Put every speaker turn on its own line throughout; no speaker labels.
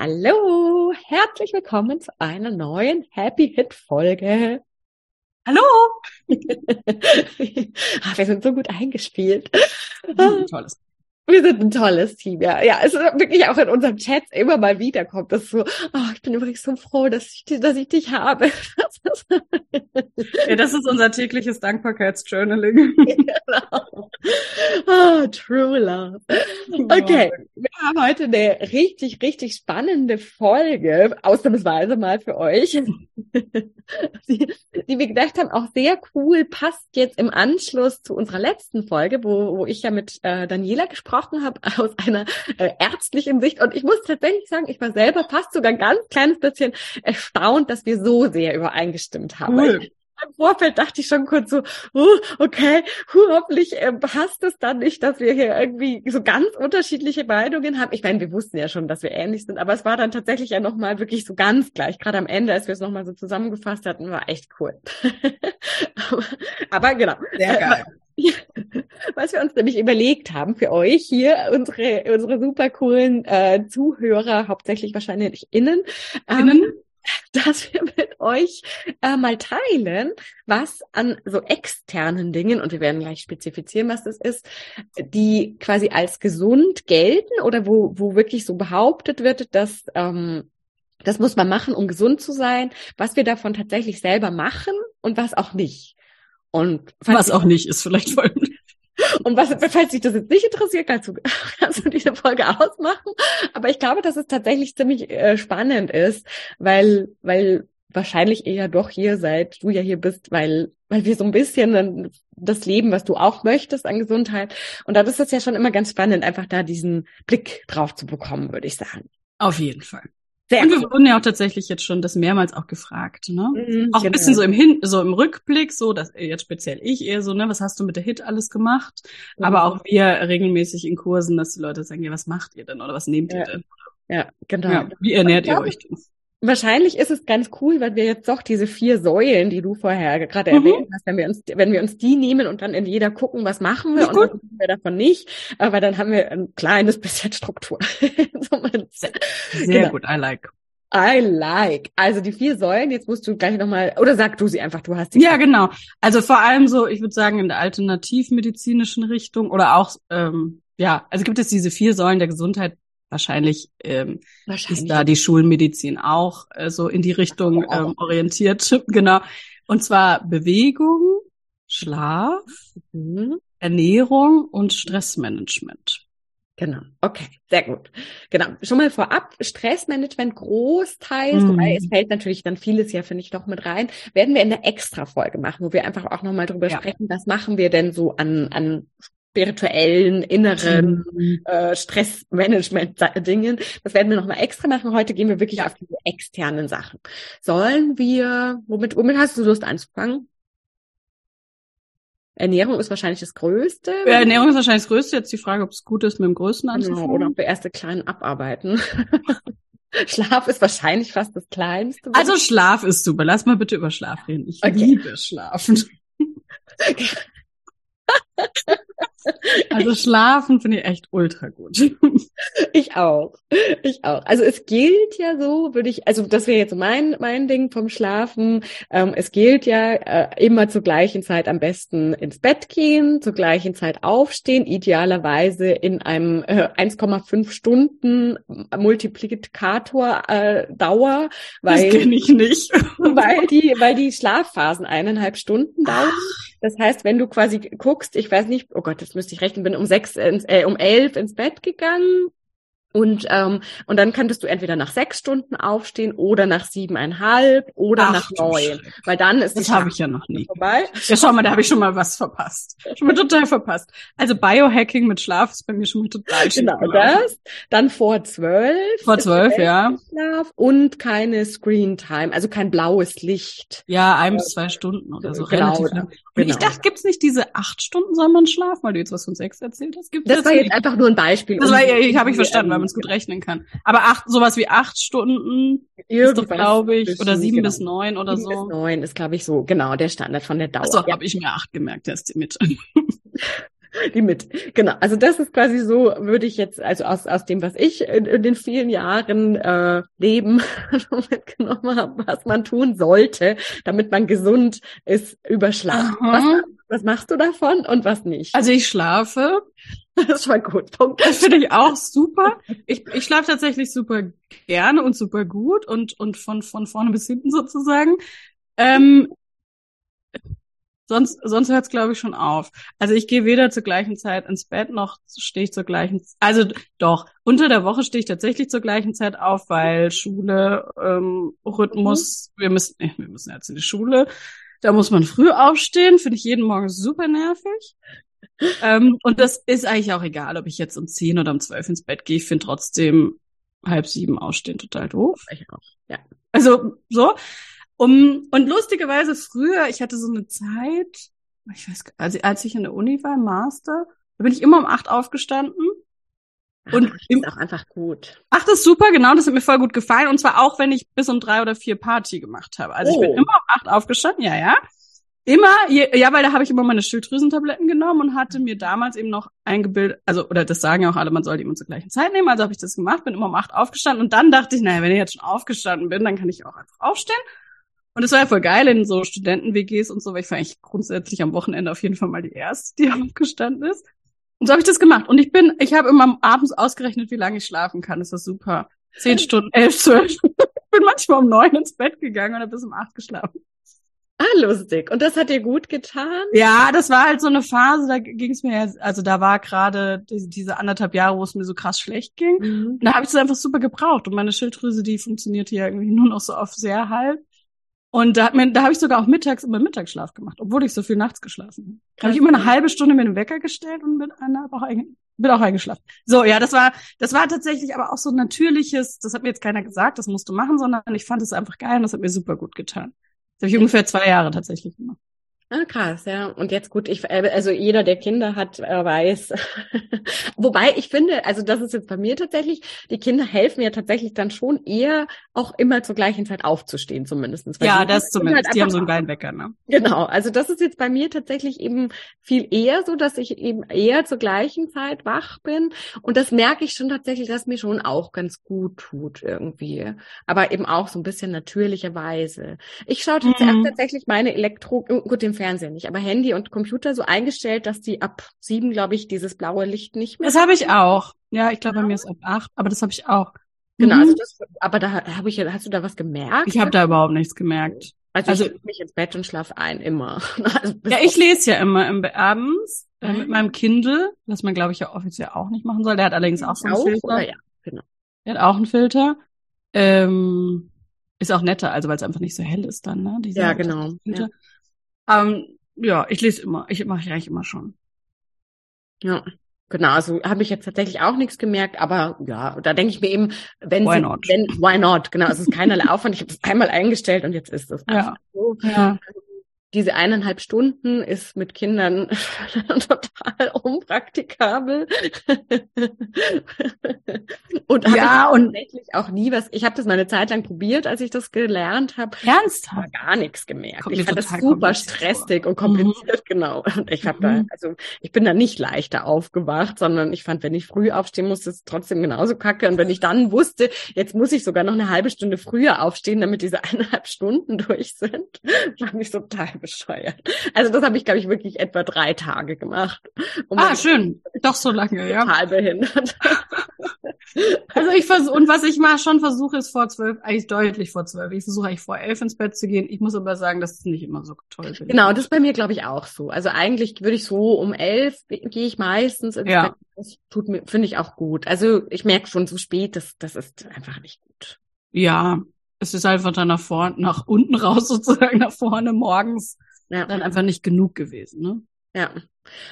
Hallo, herzlich willkommen zu einer neuen Happy Hit Folge.
Hallo!
Ach, wir sind so gut eingespielt.
Tolles.
Wir sind ein tolles Team, ja. Ja, es ist wirklich auch in unserem Chat immer mal wieder kommt das so, oh, ich bin übrigens so froh, dass ich, dass ich dich habe.
ja, das ist unser tägliches Dankbarkeitsjournaling. genau.
Oh, true love. Okay, wir haben heute eine richtig, richtig spannende Folge, ausnahmsweise mal für euch, die, die wir gedacht haben, auch sehr cool, passt jetzt im Anschluss zu unserer letzten Folge, wo, wo ich ja mit äh, Daniela gesprochen habe aus einer äh, ärztlichen Sicht. Und ich muss tatsächlich sagen, ich war selber fast sogar ein ganz kleines bisschen erstaunt, dass wir so sehr übereingestimmt haben. Cool. Im Vorfeld dachte ich schon kurz so, uh, okay, uh, hoffentlich äh, passt es dann nicht, dass wir hier irgendwie so ganz unterschiedliche Meinungen haben. Ich meine, wir wussten ja schon, dass wir ähnlich sind, aber es war dann tatsächlich ja nochmal wirklich so ganz gleich. Gerade am Ende, als wir es nochmal so zusammengefasst hatten, war echt cool. aber, aber, genau.
Sehr geil.
Was wir uns nämlich überlegt haben für euch hier, unsere, unsere super coolen äh, Zuhörer, hauptsächlich wahrscheinlich innen, ähm, dass wir mit euch äh, mal teilen, was an so externen Dingen, und wir werden gleich spezifizieren, was das ist, die quasi als gesund gelten oder wo, wo wirklich so behauptet wird, dass ähm, das muss man machen, um gesund zu sein, was wir davon tatsächlich selber machen und was auch nicht.
Und was auch nicht ist vielleicht voll.
Und was, falls dich das jetzt nicht interessiert, kannst du, kannst du diese Folge ausmachen. Aber ich glaube, dass es tatsächlich ziemlich äh, spannend ist, weil, weil wahrscheinlich eher doch hier seid, du ja hier bist, weil, weil wir so ein bisschen das Leben, was du auch möchtest an Gesundheit. Und da ist es ja schon immer ganz spannend, einfach da diesen Blick drauf zu bekommen, würde ich sagen.
Auf jeden Fall. Sehr und wir wurden ja auch tatsächlich jetzt schon das mehrmals auch gefragt, ne? Mhm, auch ein genau. bisschen so im Hin so im Rückblick, so, dass jetzt speziell ich eher so, ne, was hast du mit der Hit alles gemacht? Mhm. Aber auch wir regelmäßig in Kursen, dass die Leute sagen, ja, was macht ihr denn oder was nehmt
ja.
ihr denn?
Ja, genau.
Ja, wie ernährt ihr euch denn?
Wahrscheinlich ist es ganz cool, weil wir jetzt doch diese vier Säulen, die du vorher gerade mhm. erwähnt hast, wenn wir uns, wenn wir uns die nehmen und dann in jeder gucken, was machen wir und was machen wir davon nicht, aber dann haben wir ein kleines bisschen Struktur.
so sehr, sehr genau. gut, I like.
I like. Also die vier Säulen, jetzt musst du gleich nochmal, oder sag du sie einfach, du hast die.
Ja, genau. Also vor allem so, ich würde sagen, in der alternativmedizinischen Richtung oder auch, ähm, ja, also gibt es diese vier Säulen der Gesundheit. Wahrscheinlich, ähm, Wahrscheinlich. ist da die Schulmedizin auch äh, so in die Richtung ähm, orientiert. genau. Und zwar Bewegung, Schlaf, mhm. Ernährung und Stressmanagement.
Genau, okay, sehr gut. Genau, schon mal vorab, Stressmanagement großteils, mhm. wobei es fällt natürlich dann vieles ja, finde ich, doch mit rein, werden wir in der Extra-Folge machen, wo wir einfach auch nochmal drüber ja. sprechen, was machen wir denn so an, an spirituellen, inneren mhm. äh, Stressmanagement-Dingen. Das werden wir nochmal extra machen. Heute gehen wir wirklich auf diese externen Sachen. Sollen wir, womit, womit hast du Lust anzufangen? Ernährung ist wahrscheinlich das Größte.
Ja, Ernährung ist wahrscheinlich das Größte. Jetzt die Frage, ob es gut ist, mit dem Größten
anzufangen. Genau, oder ob wir erste kleinen abarbeiten. Schlaf ist wahrscheinlich fast das Kleinste.
Also Schlaf ist super. Lass mal bitte über Schlaf reden. Ich okay. liebe Schlafen. Also schlafen finde ich echt ultra gut.
Ich auch. Ich auch. Also es gilt ja so, würde ich, also das wäre jetzt mein, mein Ding vom Schlafen. Ähm, es gilt ja äh, immer zur gleichen Zeit am besten ins Bett gehen, zur gleichen Zeit aufstehen, idealerweise in einem äh, 1,5 Stunden Multiplikator äh, Dauer, weil
das kenne ich nicht,
weil die, weil die Schlafphasen eineinhalb Stunden dauern. Das heißt, wenn du quasi guckst, ich weiß nicht, oh Gott, das müsste ich rechnen, bin um sechs, äh, um elf ins Bett gegangen, und, ähm, und dann könntest du entweder nach sechs Stunden aufstehen oder nach siebeneinhalb oder Ach, nach neun. Weil dann ist
das habe ich ja noch nie vorbei. Ja, schau mal, da habe ich schon mal was verpasst. Schon mal total verpasst. Also Biohacking mit Schlaf ist bei mir schon mal total
Genau das. Dann vor zwölf.
Vor zwölf, ja.
Schlaf und keine Screen Time, also kein blaues Licht.
Ja, ein bis zwei Stunden oder so. Genau, relativ lang. Genau. Ich dachte, gibt's nicht diese acht Stunden soll man schlafen, weil du jetzt was von sechs erzählt hast?
Gibt's das, das war jetzt einfach nur ein Beispiel.
Das war, ja, ich habe ich verstanden, weil man es gut rechnen kann. Aber acht, sowas wie acht Stunden Irgendwas ist glaube ich, oder sieben genau. bis neun oder sieben so.
Bis neun ist, glaube ich, so genau der Standard von der Dauer.
Ach so, ja. habe ich mir acht gemerkt, der ist die mit.
die mit. Genau. Also das ist quasi so, würde ich jetzt, also aus, aus dem, was ich in, in den vielen Jahren äh, Leben mitgenommen habe, was man tun sollte, damit man gesund ist, überschlafen. Was, was machst du davon und was nicht?
Also ich schlafe.
Das war gut. Punkt.
Das finde ich auch super. Ich, ich schlafe tatsächlich super gerne und super gut und, und von, von vorne bis hinten sozusagen. Ähm, Sonst, sonst hört es, glaube ich, schon auf. Also ich gehe weder zur gleichen Zeit ins Bett, noch stehe ich zur gleichen Also doch, unter der Woche stehe ich tatsächlich zur gleichen Zeit auf, weil Schule, ähm, Rhythmus, mhm. wir müssen, nee, wir müssen jetzt in die Schule. Da muss man früh aufstehen, finde ich jeden Morgen super nervig. Ähm, und das ist eigentlich auch egal, ob ich jetzt um zehn oder um zwölf ins Bett gehe. Ich finde trotzdem halb sieben aufstehen total doof.
Ich auch, ja.
Also so. Um, und lustigerweise früher, ich hatte so eine Zeit, ich weiß, also als ich in der Uni war, im Master, da bin ich immer um acht aufgestanden.
Und Ach, ist auch einfach gut.
Ach, das ist super, genau, das hat mir voll gut gefallen. Und zwar auch, wenn ich bis um drei oder vier Party gemacht habe. Also oh. ich bin oh. immer um acht aufgestanden, ja, ja. Immer, ja, weil da habe ich immer meine Schilddrüsentabletten genommen und hatte mir damals eben noch eingebildet, also, oder das sagen ja auch alle, man sollte immer zur gleichen Zeit nehmen, also habe ich das gemacht, bin immer um acht aufgestanden und dann dachte ich, naja, wenn ich jetzt schon aufgestanden bin, dann kann ich auch einfach aufstehen. Und es war ja voll geil in so Studenten-WGs und so, weil ich war eigentlich grundsätzlich am Wochenende auf jeden Fall mal die erste, die aufgestanden ist. Und so habe ich das gemacht. Und ich bin, ich habe immer abends ausgerechnet, wie lange ich schlafen kann. Das ist super. Zehn Stunden, elf, zwölf. ich bin manchmal um neun ins Bett gegangen und habe bis um acht geschlafen.
Ah, lustig. Und das hat dir gut getan?
Ja, das war halt so eine Phase, da ging es mir, ja, also da war gerade diese anderthalb Jahre, wo es mir so krass schlecht ging. Mhm. Und da habe ich es einfach super gebraucht. Und meine Schilddrüse, die funktionierte ja irgendwie nur noch so auf sehr halb. Und da, hat mir, da habe ich sogar auch mittags immer Mittagsschlaf gemacht, obwohl ich so viel nachts geschlafen habe. Habe ich immer eine halbe Stunde mit dem Wecker gestellt und bin, auch, bin auch eingeschlafen. So, ja, das war, das war tatsächlich aber auch so natürliches, das hat mir jetzt keiner gesagt, das musst du machen, sondern ich fand es einfach geil und das hat mir super gut getan. Das habe ich ungefähr zwei Jahre tatsächlich gemacht.
Ah, krass, ja. Und jetzt gut, ich, äh, also jeder, der Kinder hat, äh, weiß. Wobei ich finde, also das ist jetzt bei mir tatsächlich, die Kinder helfen mir tatsächlich dann schon eher auch immer zur gleichen Zeit aufzustehen, zumindestens.
Ja, das zumindest. Halt die haben so einen geilen Wecker, ne?
Genau. Also das ist jetzt bei mir tatsächlich eben viel eher so, dass ich eben eher zur gleichen Zeit wach bin. Und das merke ich schon tatsächlich, dass mir schon auch ganz gut tut irgendwie. Aber eben auch so ein bisschen natürlicherweise. Ich schaue mhm. tatsächlich meine Elektro, gut, den Fernseher nicht, aber Handy und Computer so eingestellt, dass die ab sieben, glaube ich, dieses blaue Licht nicht mehr.
Das habe ich auch. Ja, ich glaube, ja. bei mir ist ab acht, aber das habe ich auch.
Genau, mhm. also das, aber da habe ich, hast du da was gemerkt?
Ich habe da überhaupt nichts gemerkt.
Also, also ich lege mich ins Bett und schlafe ein, immer.
Also ja, ich lese ja immer im, abends äh, mit meinem Kindle, was man, glaube ich, ja offiziell auch nicht machen soll. Der hat allerdings auch so einen auch, Filter. Ja, genau. Der hat auch einen Filter. Ähm, ist auch netter, also weil es einfach nicht so hell ist dann, ne?
Diese ja, genau. Ja.
Ähm, ja, ich lese immer. Ich mache ich eigentlich immer schon.
Ja. Genau, also habe ich jetzt tatsächlich auch nichts gemerkt, aber ja, da denke ich mir eben, wenn
why
sie,
not?
wenn, why not? Genau, es ist keinerlei Aufwand. Ich habe es einmal eingestellt und jetzt ist es
ja. so. Ja.
Diese eineinhalb Stunden ist mit Kindern total unpraktikabel. und ja, und tatsächlich auch nie was. Ich habe das mal eine Zeit lang probiert, als ich das gelernt habe.
Ernsthaft?
gar nichts gemerkt. Kommt ich fand das super stressig vor. und kompliziert, mhm. genau. Und ich habe mhm. da, also ich bin da nicht leichter aufgewacht, sondern ich fand, wenn ich früh aufstehen musste, ist es trotzdem genauso kacke. Und wenn ich dann wusste, jetzt muss ich sogar noch eine halbe Stunde früher aufstehen, damit diese eineinhalb Stunden durch sind, fand ich total bescheuert. Also das habe ich, glaube ich, wirklich etwa drei Tage gemacht.
Um ah, schön. Doch so lange, ja.
Total behindert.
Also ich versuche, und was ich mal schon versuche, ist vor zwölf, eigentlich deutlich vor zwölf. Ich versuche eigentlich vor elf ins Bett zu gehen. Ich muss aber sagen, das ist nicht immer so toll.
Genau, das ist bei mir, glaube ich, auch so. Also eigentlich würde ich so um elf gehe ich meistens ins ja. Bett. Das tut mir, finde ich auch gut. Also ich merke schon so spät, das, das ist einfach nicht gut.
Ja, es ist einfach dann nach vorne, nach unten raus sozusagen, nach vorne morgens ja. dann einfach nicht genug gewesen, ne?
Ja.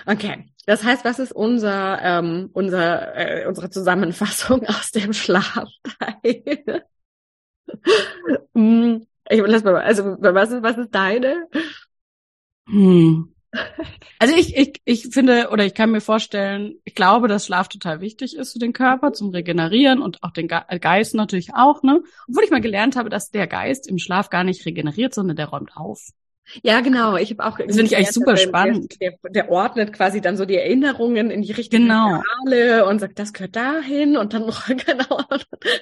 Okay. Das heißt, was ist unser, ähm, unser, äh, unsere Zusammenfassung aus dem Schlafteil? Hm, ich lass mal, also was ist, was ist deine?
Hm. Also ich, ich, ich finde oder ich kann mir vorstellen, ich glaube, dass Schlaf total wichtig ist für den Körper zum Regenerieren und auch den Geist natürlich auch, ne? Obwohl ich mal gelernt habe, dass der Geist im Schlaf gar nicht regeneriert, sondern der räumt auf.
Ja, genau. Ich habe auch.
Das finde ich eigentlich super spannend.
Der, der, der, ordnet quasi dann so die Erinnerungen in die richtige
genau.
Regale und sagt, das gehört dahin und dann noch genau.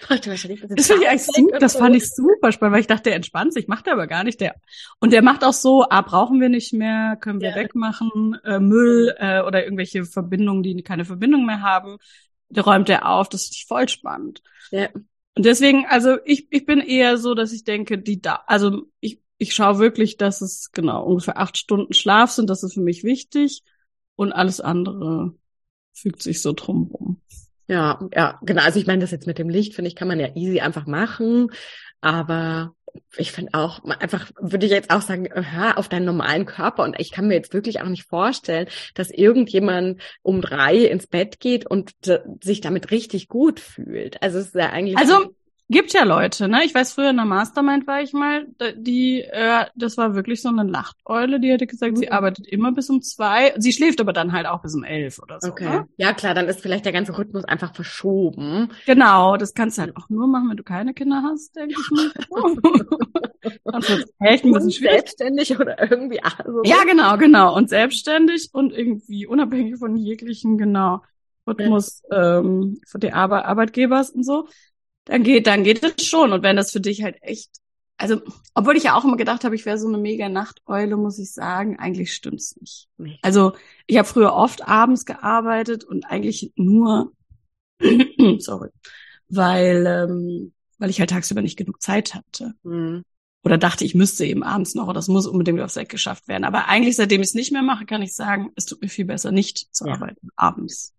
das finde ich eigentlich super. Das fand ich super spannend, weil ich dachte, der entspannt sich, macht er aber gar nicht. Der und der macht auch so, ah, brauchen wir nicht mehr, können wir ja. wegmachen, äh, Müll äh, oder irgendwelche Verbindungen, die keine Verbindung mehr haben. Der räumt er auf. Das finde ich voll spannend. Ja. Und deswegen, also ich, ich bin eher so, dass ich denke, die da, also ich ich schaue wirklich, dass es genau ungefähr acht Stunden Schlaf sind. Das ist für mich wichtig. Und alles andere fügt sich so drumrum.
Ja, ja, genau. Also ich meine, das jetzt mit dem Licht, finde ich, kann man ja easy einfach machen. Aber ich finde auch, einfach würde ich jetzt auch sagen, hör auf deinen normalen Körper. Und ich kann mir jetzt wirklich auch nicht vorstellen, dass irgendjemand um drei ins Bett geht und sich damit richtig gut fühlt. Also es ist ja eigentlich.
Also Gibt ja Leute, ne? Ich weiß, früher in der Mastermind war ich mal, die, äh, das war wirklich so eine Nachteule, die hätte gesagt, mhm. sie arbeitet immer bis um zwei. Sie schläft aber dann halt auch bis um elf oder so. Okay. Ne?
Ja, klar, dann ist vielleicht der ganze Rhythmus einfach verschoben.
Genau, das kannst du halt auch nur machen, wenn du keine Kinder hast, denke ich mir.
dann wird echt ein bisschen schwierig. Selbstständig oder irgendwie.
Also ja, genau, genau. Und selbstständig und irgendwie unabhängig von jeglichen, genau, Rhythmus ähm, von der Ar Arbeitgebers und so dann geht, dann geht es schon. Und wenn das für dich halt echt, also, obwohl ich ja auch immer gedacht habe, ich wäre so eine mega Nachteule, muss ich sagen, eigentlich stimmt's nicht. Nee. Also, ich habe früher oft abends gearbeitet und eigentlich nur, sorry, weil, ähm, weil ich halt tagsüber nicht genug Zeit hatte. Mhm. Oder dachte, ich müsste eben abends noch, oder das muss unbedingt aufs Eck geschafft werden. Aber eigentlich, seitdem ich es nicht mehr mache, kann ich sagen, es tut mir viel besser, nicht zu ja. arbeiten abends.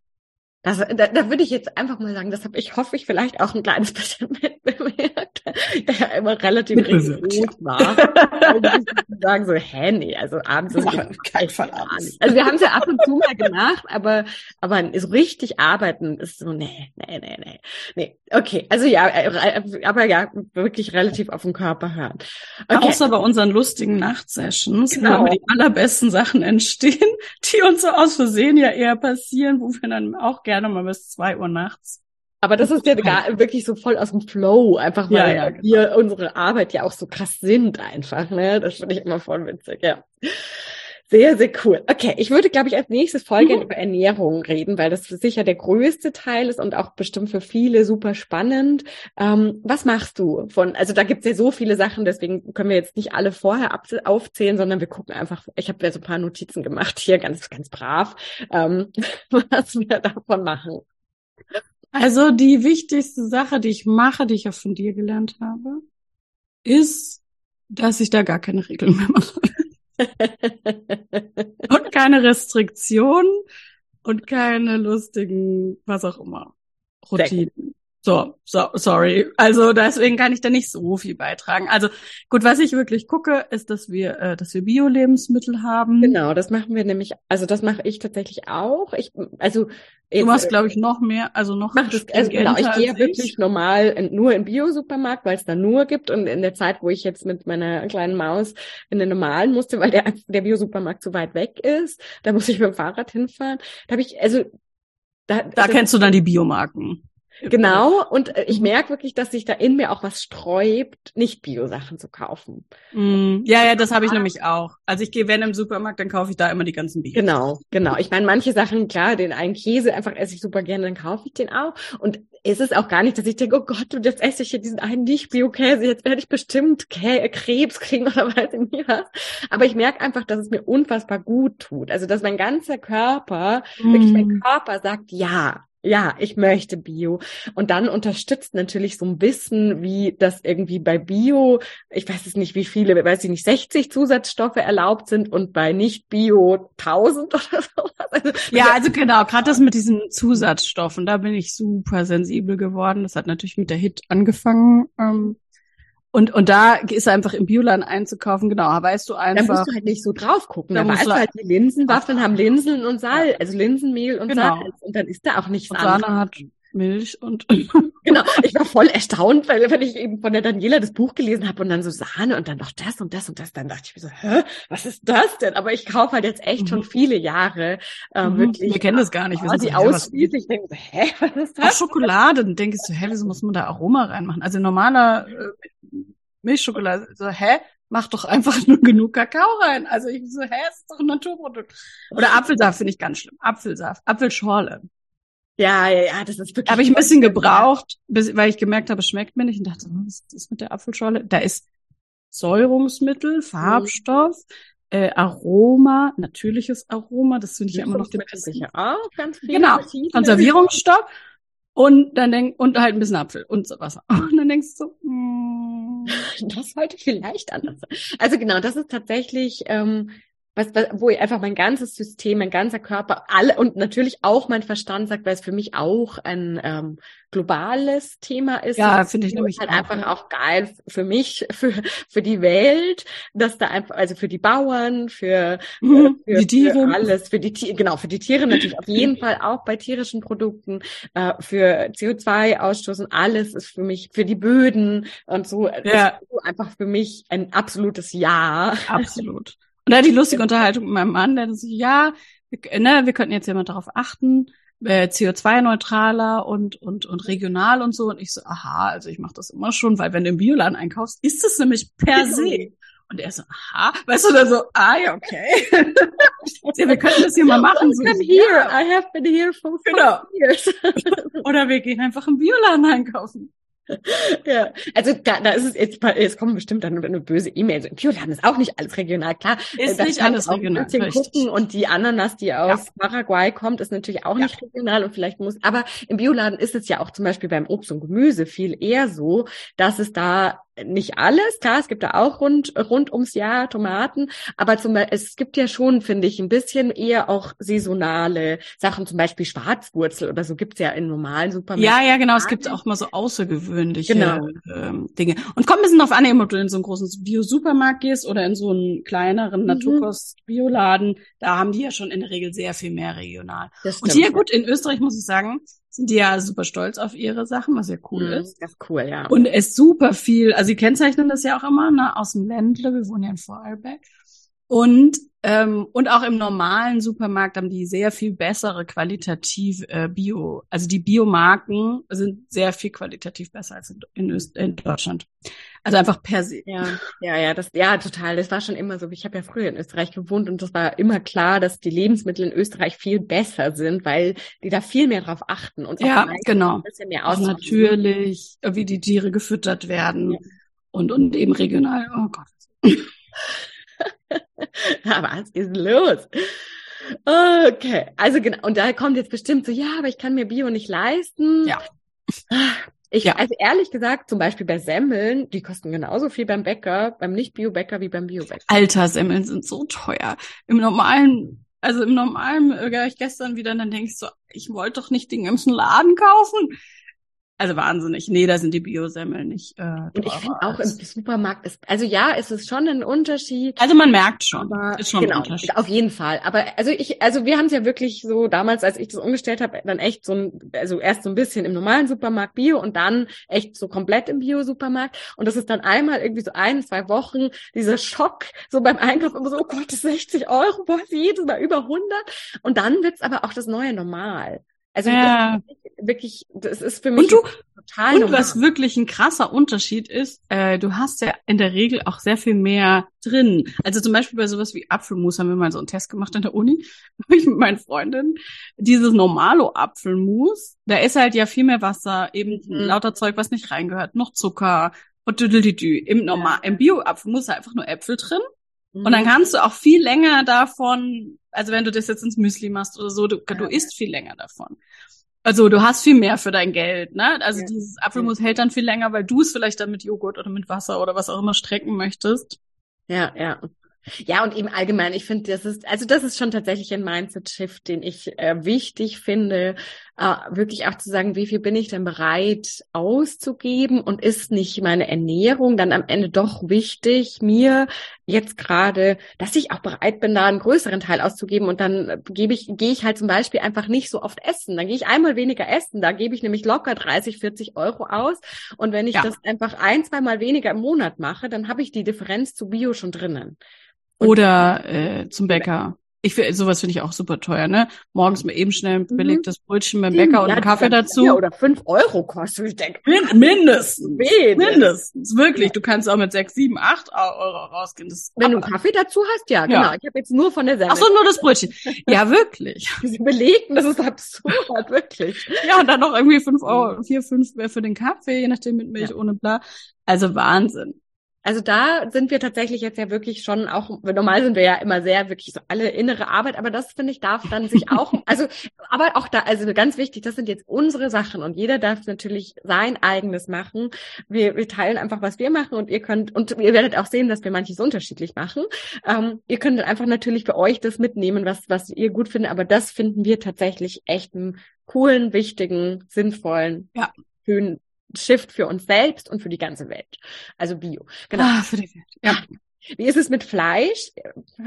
Das, da, da würde ich jetzt einfach mal sagen, das habe ich, hoffe ich, vielleicht auch ein kleines bisschen mitbemerkt, der ja immer relativ rigoros war. sagen so, hä, nee, also abends ist ja, kein Fall abends. Also wir haben es ja ab und zu mal gemacht, aber, aber so richtig arbeiten ist so, nee, nee, nee, nee. Nee, okay, also ja, äh, aber ja, wirklich relativ auf den Körper hören.
Okay. Außer bei unseren lustigen Nachtsessions, genau. wo die allerbesten Sachen entstehen, die uns so aus Versehen ja eher passieren, wo wir dann auch gerne gerne mal bis zwei Uhr nachts.
Aber das ist ja gar, wirklich so voll aus dem Flow, einfach weil ja, ja, genau. wir unsere Arbeit ja auch so krass sind einfach. Ne? Das finde ich immer voll witzig, ja. Sehr, sehr cool. Okay, ich würde, glaube ich, als nächstes Folge mhm. über Ernährung reden, weil das sicher der größte Teil ist und auch bestimmt für viele super spannend. Ähm, was machst du von, also da gibt es ja so viele Sachen, deswegen können wir jetzt nicht alle vorher aufzählen, sondern wir gucken einfach, ich habe ja so ein paar Notizen gemacht hier, ganz, ganz brav, ähm, was wir davon machen.
Also die wichtigste Sache, die ich mache, die ich auch von dir gelernt habe, ist, dass ich da gar keine Regeln mehr mache. und keine Restriktionen und keine lustigen, was auch immer, Routinen. So, so, sorry. Also deswegen kann ich da nicht so viel beitragen. Also gut, was ich wirklich gucke, ist, dass wir, äh, dass wir Bio-Lebensmittel haben.
Genau, das machen wir nämlich. Also das mache ich tatsächlich auch. Ich, also
jetzt, du machst, glaube ich, noch mehr, also noch.
Mach das, also genau, ich gehe ja wirklich normal in, nur in Bio-Supermarkt, weil es da nur gibt und in der Zeit, wo ich jetzt mit meiner kleinen Maus in den normalen musste, weil der der Bio-Supermarkt zu weit weg ist, da muss ich mit dem Fahrrad hinfahren. Da habe ich also
da, da also, kennst du dann die Biomarken.
Genau, und äh, ich merke wirklich, dass sich da in mir auch was sträubt, nicht Bio-Sachen zu kaufen.
Mm, ja, ja, das habe ich nämlich auch. Also ich gehe, wenn im Supermarkt, dann kaufe ich da immer die ganzen Bio.
Genau, genau. Ich meine, manche Sachen, klar, den einen Käse einfach esse ich super gerne, dann kaufe ich den auch. Und es ist auch gar nicht, dass ich denke, oh Gott, und jetzt esse ich hier diesen einen Nicht-Bio-Käse, jetzt werde ich bestimmt Kä Krebs kriegen oder weiß ich nicht was. Aber ich merke einfach, dass es mir unfassbar gut tut. Also, dass mein ganzer Körper, mm. wirklich mein Körper sagt, ja, ja, ich möchte Bio. Und dann unterstützt natürlich so ein Wissen, wie das irgendwie bei Bio, ich weiß es nicht, wie viele, weiß ich nicht, 60 Zusatzstoffe erlaubt sind und bei nicht Bio 1000 oder sowas.
Also, ja, also genau, gerade das mit diesen Zusatzstoffen, da bin ich super sensibel geworden. Das hat natürlich mit der Hit angefangen. Ähm, und, und da ist einfach im Bioladen einzukaufen, genau, weißt du einfach.
Da musst du halt nicht so drauf gucken. Da, da weißt du halt, die Linsenwaffeln haben Linsen und Salz, also Linsenmehl und genau. Salz. Und dann ist da auch nichts
und Sahne hat Milch und
genau. Ich war voll erstaunt, weil wenn ich eben von der Daniela das Buch gelesen habe und dann so Sahne und dann noch das und das und das, dann dachte ich mir so, hä, was ist das denn? Aber ich kaufe halt jetzt echt mhm. schon viele Jahre äh, mhm. wirklich.
Wir kennen das gar nicht.
Wir sind die so, ausschließt. Ich denke so, hä, was ist das?
Auch Schokolade. Dann denke ich so, hä, wieso muss man da Aroma reinmachen? Also normaler äh, Milchschokolade. So, hä? Mach doch einfach nur genug Kakao rein. Also ich so, hä, ist doch ein Naturprodukt. Oder Apfelsaft finde ich ganz schlimm. Apfelsaft, Apfelschorle.
Ja, ja, ja, das ist wirklich.
Habe ich ein bisschen gebraucht, bis, weil ich gemerkt habe, es schmeckt mir nicht und dachte, was ist mit der Apfelschorle? Da ist Säurungsmittel, Farbstoff, mhm. äh, Aroma, natürliches Aroma, das finde ich ja immer noch
den sicher auch ganz viel.
Genau, Konservierungsstoff und dann denk und halt ein bisschen Apfel und so Wasser. Und dann denkst du, mm,
das sollte vielleicht anders sein. Also genau, das ist tatsächlich ähm, was, was, wo ich einfach mein ganzes System, mein ganzer Körper, alle und natürlich auch mein Verstand sagt, weil es für mich auch ein ähm, globales Thema ist.
Ja, finde ich nämlich
halt auch, einfach ja. auch geil für mich, für für die Welt, dass da einfach, also für die Bauern, für,
mhm, für die Tiere,
für alles, für die Tiere, genau, für die Tiere natürlich auf jeden Fall auch bei tierischen Produkten, äh, für CO2-Ausstoß und alles ist für mich, für die Böden und so,
ja.
ist einfach für mich ein absolutes Ja.
Absolut. Und da die lustige Unterhaltung mit meinem Mann, der so, ja, wir, ne, wir könnten jetzt ja mal darauf achten, äh, CO2-neutraler und, und, und regional und so. Und ich so, aha, also ich mache das immer schon, weil wenn du im Bioladen einkaufst, ist es nämlich per se. Und er so, aha, weißt du, da so, ah ja, okay. ja, wir können das hier mal machen.
So, come here, ja. I have been here for
genau. years. Oder wir gehen einfach im Bioladen einkaufen.
ja, also da, da ist es jetzt, es kommen bestimmt dann eine böse E-Mail. So, Im Bioladen ist auch nicht alles regional, klar.
Ist das nicht alles regional.
Gucken und die Ananas, die aus ja. Paraguay kommt, ist natürlich auch ja. nicht regional und vielleicht muss, aber im Bioladen ist es ja auch zum Beispiel beim Obst und Gemüse viel eher so, dass es da nicht alles, klar, es gibt da auch rund, rund ums Jahr Tomaten, aber zum Beispiel, es gibt ja schon, finde ich, ein bisschen eher auch saisonale Sachen, zum Beispiel Schwarzwurzel oder so gibt's ja in normalen Supermärkten.
Ja, ja, genau, es gibt auch mal so außergewöhnliche genau. ähm, Dinge. Und kommt ein bisschen auf an, ob du in so einen großen Bio-Supermarkt gehst oder in so einen kleineren mhm. Naturkost-Bioladen, da haben die ja schon in der Regel sehr viel mehr regional. Und hier gut, in Österreich muss ich sagen, sind die ja super stolz auf ihre Sachen, was ja cool mhm, ist.
Das ist cool, ja.
Und es super viel, also sie kennzeichnen das ja auch immer, ne, aus dem Ländle, wir wohnen ja in Vorarlberg. Und ähm, und auch im normalen Supermarkt haben die sehr viel bessere qualitativ äh, Bio. Also die Biomarken sind sehr viel qualitativ besser als in, in, Öst in Deutschland. Also einfach per se.
Ja, ja, ja, das, ja, total. Das war schon immer so. Ich habe ja früher in Österreich gewohnt und das war immer klar, dass die Lebensmittel in Österreich viel besser sind, weil die da viel mehr drauf achten und
ja, genau. ein bisschen mehr aus. Natürlich, wie die Tiere gefüttert werden ja. und und eben regional. Oh Gott.
was ist los? Okay, also genau, und da kommt jetzt bestimmt so, ja, aber ich kann mir Bio nicht leisten.
Ja.
Ich, ja. also ehrlich gesagt, zum Beispiel bei Semmeln, die kosten genauso viel beim Bäcker, beim Nicht-Bio-Bäcker wie beim Bio-Bäcker.
Alter, Semmeln sind so teuer. Im normalen, also im normalen, äh, ich gestern wieder, dann denke ich so, ich wollte doch nicht den ganzen Laden kaufen. Also wahnsinnig. Nee, da sind die Biosemmeln nicht.
Äh, und ich finde auch im Supermarkt ist, also ja, ist es schon ein Unterschied.
Also man merkt schon, aber, ist schon
genau, ein Unterschied. Auf jeden Fall. Aber also ich, also wir haben es ja wirklich so damals, als ich das umgestellt habe, dann echt so ein, also erst so ein bisschen im normalen Supermarkt Bio und dann echt so komplett im Bio-Supermarkt. Und das ist dann einmal irgendwie so ein, zwei Wochen dieser Schock, so beim Einkauf immer so, oh Gott, das ist 60 Euro, boah, jedes Mal über 100. Und dann wird's aber auch das neue Normal. Also ja. Wirklich, das ist für mich
und du, total. Und normal. was wirklich ein krasser Unterschied ist, äh, du hast ja in der Regel auch sehr viel mehr drin. Also zum Beispiel bei sowas wie Apfelmus haben wir mal so einen Test gemacht in der Uni, ich mit meinen Freundinnen. Dieses normalo Apfelmus, da ist halt ja viel mehr Wasser, eben mhm. lauter Zeug, was nicht reingehört, noch Zucker und düdelidü. Im normal, im Bio-Apfelmus ist einfach nur Äpfel drin. Und dann mhm. kannst du auch viel länger davon, also wenn du das jetzt ins Müsli machst oder so, du, du isst viel länger davon. Also du hast viel mehr für dein Geld, ne? Also ja. dieses Apfelmus hält dann viel länger, weil du es vielleicht dann mit Joghurt oder mit Wasser oder was auch immer strecken möchtest.
Ja, ja. Ja, und eben allgemein, ich finde, das ist, also das ist schon tatsächlich ein Mindset-Shift, den ich äh, wichtig finde, äh, wirklich auch zu sagen, wie viel bin ich denn bereit auszugeben und ist nicht meine Ernährung dann am Ende doch wichtig, mir jetzt gerade, dass ich auch bereit bin, da einen größeren Teil auszugeben und dann gebe ich, gehe ich halt zum Beispiel einfach nicht so oft essen. Dann gehe ich einmal weniger essen, da gebe ich nämlich locker 30, 40 Euro aus und wenn ich ja. das einfach ein, zwei Mal weniger im Monat mache, dann habe ich die Differenz zu Bio schon drinnen.
Oder äh, zum Bäcker. Ich finde, sowas finde ich auch super teuer, ne? Morgens mal eben schnell ein belegtes mhm. Brötchen beim Bäcker ja, und einen Kaffee dazu. Ja,
oder fünf Euro kostet. Ich denke,
Min mindestens. Wenig. Mindestens. Wirklich. Du kannst auch mit sechs, sieben, acht Euro rausgehen. Das
Wenn du einen Kaffee dazu hast, ja, genau. Ich habe jetzt nur von der Semmel.
Ach so, nur das Brötchen. Ja, wirklich.
Diese Belegten, das ist absurd, wirklich.
Ja, und dann noch irgendwie fünf Euro, vier, fünf für den Kaffee, je nachdem mit Milch, ja. ohne bla. Also Wahnsinn.
Also da sind wir tatsächlich jetzt ja wirklich schon auch, normal sind wir ja immer sehr wirklich so alle innere Arbeit, aber das finde ich darf dann sich auch, also, aber auch da, also ganz wichtig, das sind jetzt unsere Sachen und jeder darf natürlich sein eigenes machen. Wir, wir teilen einfach, was wir machen und ihr könnt, und ihr werdet auch sehen, dass wir manches unterschiedlich machen. Ähm, ihr könnt einfach natürlich für euch das mitnehmen, was, was ihr gut findet, aber das finden wir tatsächlich echt einen coolen, wichtigen, sinnvollen, ja. schönen Shift für uns selbst und für die ganze Welt. Also Bio. Genau. Ah, für die Welt. Ja. Wie ist es mit Fleisch?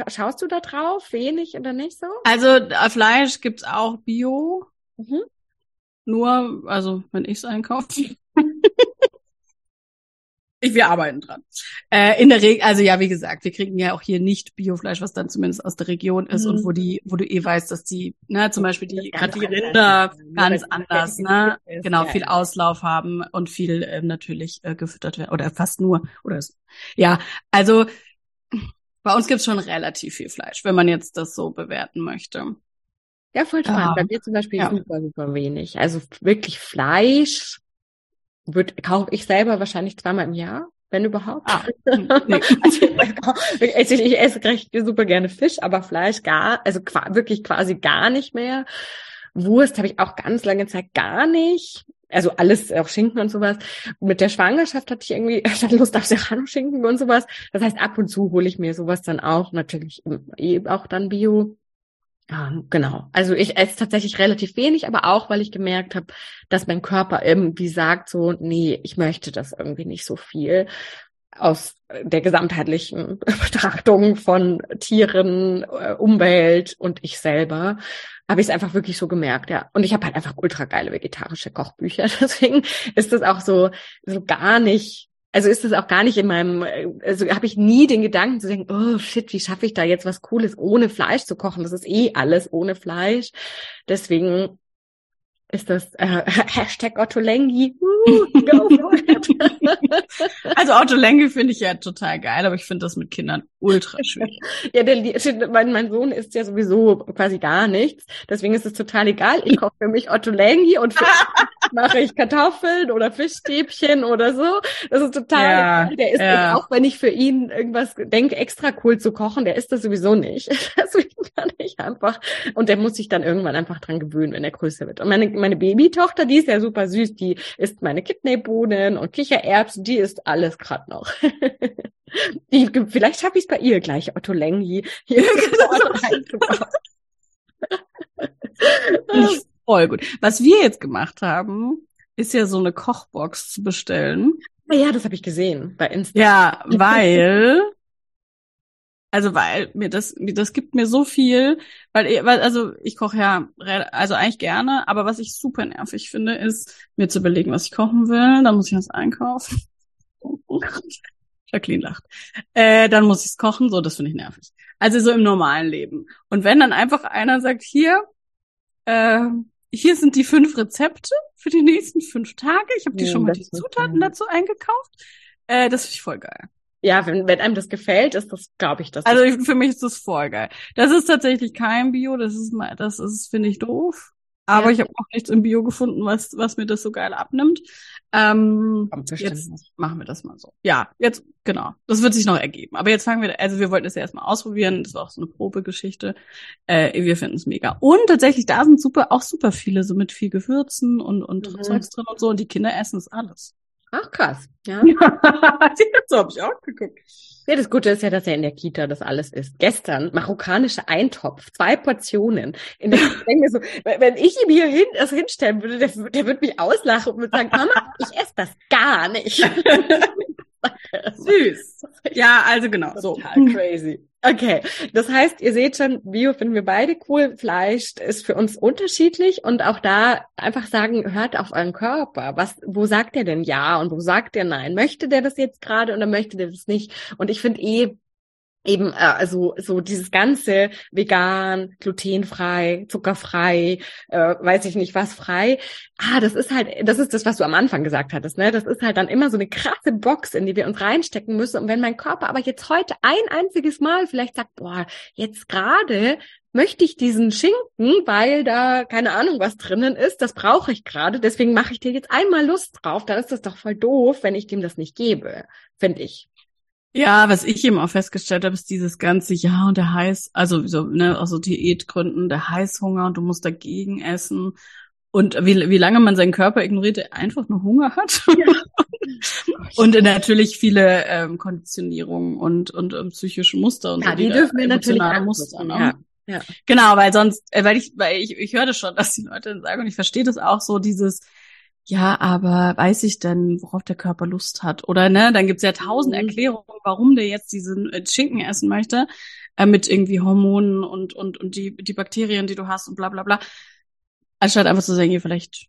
Schaust du da drauf? Wenig oder nicht so?
Also äh, Fleisch gibt's auch Bio. Mhm. Nur, also wenn ich's einkaufe. Ich, wir arbeiten dran. Äh, in der Regel, also ja, wie gesagt, wir kriegen ja auch hier nicht Biofleisch, was dann zumindest aus der Region ist mhm. und wo die, wo du eh weißt, dass die, ne, zum Beispiel die, gerade die Rinder ganz anders, ne, genau, viel Auslauf haben und viel ähm, natürlich äh, gefüttert werden oder fast nur oder so. ja, also bei uns gibt's schon relativ viel Fleisch, wenn man jetzt das so bewerten möchte.
Ja, voll spannend. Ja. Bei mir zum Beispiel ja. super, super wenig. Also wirklich Fleisch wird, kaufe ich selber wahrscheinlich zweimal im Jahr, wenn überhaupt. Ah, nee. also, also, ich esse recht super gerne Fisch, aber Fleisch gar, also wirklich quasi gar nicht mehr. Wurst habe ich auch ganz lange Zeit gar nicht. Also alles, auch Schinken und sowas. Mit der Schwangerschaft hatte ich irgendwie statt Lust auf Serrano-Schinken und sowas. Das heißt, ab und zu hole ich mir sowas dann auch, natürlich eh auch dann Bio. Ja, genau. Also ich esse tatsächlich relativ wenig, aber auch, weil ich gemerkt habe, dass mein Körper irgendwie sagt so, nee, ich möchte das irgendwie nicht so viel aus der gesamtheitlichen Betrachtung von Tieren, äh, Umwelt und ich selber habe ich es einfach wirklich so gemerkt, ja. Und ich habe halt einfach ultra geile vegetarische Kochbücher, deswegen ist das auch so so gar nicht also ist es auch gar nicht in meinem, also habe ich nie den Gedanken zu denken, oh shit, wie schaffe ich da jetzt was Cooles ohne Fleisch zu kochen? Das ist eh alles ohne Fleisch. Deswegen ist das äh, Hashtag Otto Lengi.
also Otto Lengi finde ich ja total geil, aber ich finde das mit Kindern ultra schwierig.
ja, der, mein, mein Sohn isst ja sowieso quasi gar nichts. Deswegen ist es total egal. Ich koche für mich Otto Lengi und für mache ich Kartoffeln oder Fischstäbchen oder so. Das ist total ja, egal. Der isst ja. auch, wenn ich für ihn irgendwas denke, extra cool zu kochen, der isst das sowieso nicht. Deswegen kann ich einfach. Und der muss sich dann irgendwann einfach dran gewöhnen, wenn er größer wird. Und meine meine Babytochter, die ist ja super süß, die isst meine Kidneybohnen und Kichererbsen, die isst alles gerade noch. die, vielleicht habe ich es bei ihr gleich, Otto Lengi. Hier
Voll gut. Was wir jetzt gemacht haben, ist ja so eine Kochbox zu bestellen.
Ah ja, das habe ich gesehen bei Insta.
Ja, weil also weil mir das das gibt mir so viel, weil, weil also ich koche ja also eigentlich gerne, aber was ich super nervig finde, ist mir zu überlegen, was ich kochen will, dann muss ich was einkaufen. Jacqueline lacht. Äh, dann muss ich es kochen, so das finde ich nervig. Also so im normalen Leben. Und wenn dann einfach einer sagt, hier, äh, hier sind die fünf Rezepte für die nächsten fünf Tage. Ich habe die ja, schon mal die Zutaten dazu eingekauft. Äh, das finde ich voll geil.
Ja, wenn, wenn einem das gefällt, ist das, glaube ich, das.
Also ich, für mich ist das voll geil. Das ist tatsächlich kein Bio, das ist mal, das ist, finde ich, doof. Aber ja. ich habe auch nichts im Bio gefunden, was, was mir das so geil abnimmt. Ähm, jetzt machen wir das mal so. Ja, jetzt, genau. Das wird sich noch ergeben. Aber jetzt fangen wir, also wir wollten es ja erstmal ausprobieren. Das war auch so eine Probegeschichte. Äh, wir finden es mega. Und tatsächlich, da sind super, auch super viele, so mit viel Gewürzen und, und mhm. Zeugs drin und so. Und die Kinder essen es alles.
Ach krass, ja.
so habe ich auch geguckt.
Ja, das Gute ist ja, dass er in der Kita das alles ist. Gestern marokkanische Eintopf, zwei Portionen. In der, ich denke mir so, wenn ich ihm hier hin, das hinstellen würde, der, der würde mich auslachen und würde sagen, Mama, ich esse das gar nicht.
Süß. Ja, also genau.
Total so. crazy. Okay, das heißt, ihr seht schon, Bio finden wir beide cool. Fleisch ist für uns unterschiedlich und auch da einfach sagen, hört auf euren Körper. Was, wo sagt er denn ja und wo sagt er nein? Möchte der das jetzt gerade oder möchte der das nicht? Und ich finde eh, eben äh, also so dieses ganze vegan, glutenfrei, zuckerfrei, äh, weiß ich nicht was frei. Ah, das ist halt, das ist das, was du am Anfang gesagt hattest, ne? Das ist halt dann immer so eine krasse Box, in die wir uns reinstecken müssen. Und wenn mein Körper aber jetzt heute ein einziges Mal vielleicht sagt, boah, jetzt gerade möchte ich diesen Schinken, weil da keine Ahnung was drinnen ist, das brauche ich gerade, deswegen mache ich dir jetzt einmal Lust drauf, dann ist das doch voll doof, wenn ich dem das nicht gebe, finde ich.
Ja, was ich eben auch festgestellt habe, ist dieses ganze, ja, und der Heiß, also so, ne, aus so Diätgründen, der Heißhunger und du musst dagegen essen. Und wie, wie lange man seinen Körper ignoriert, der einfach nur Hunger hat. Ja. und natürlich viele ähm, Konditionierungen und, und, und psychische Muster und
ja,
so.
Die, die dürfen wir natürlich Muster,
ne? Ja. Ja. Genau, weil sonst, äh, weil ich, weil ich, ich höre das schon, dass die Leute sagen, und ich verstehe das auch so, dieses, ja, aber weiß ich denn, worauf der Körper Lust hat? Oder ne, dann gibt's ja tausend mhm. Erklärungen, warum der jetzt diesen äh, Schinken essen möchte, äh, mit irgendwie Hormonen und, und, und die, die Bakterien, die du hast und bla bla bla. Anstatt einfach zu sagen, hier, vielleicht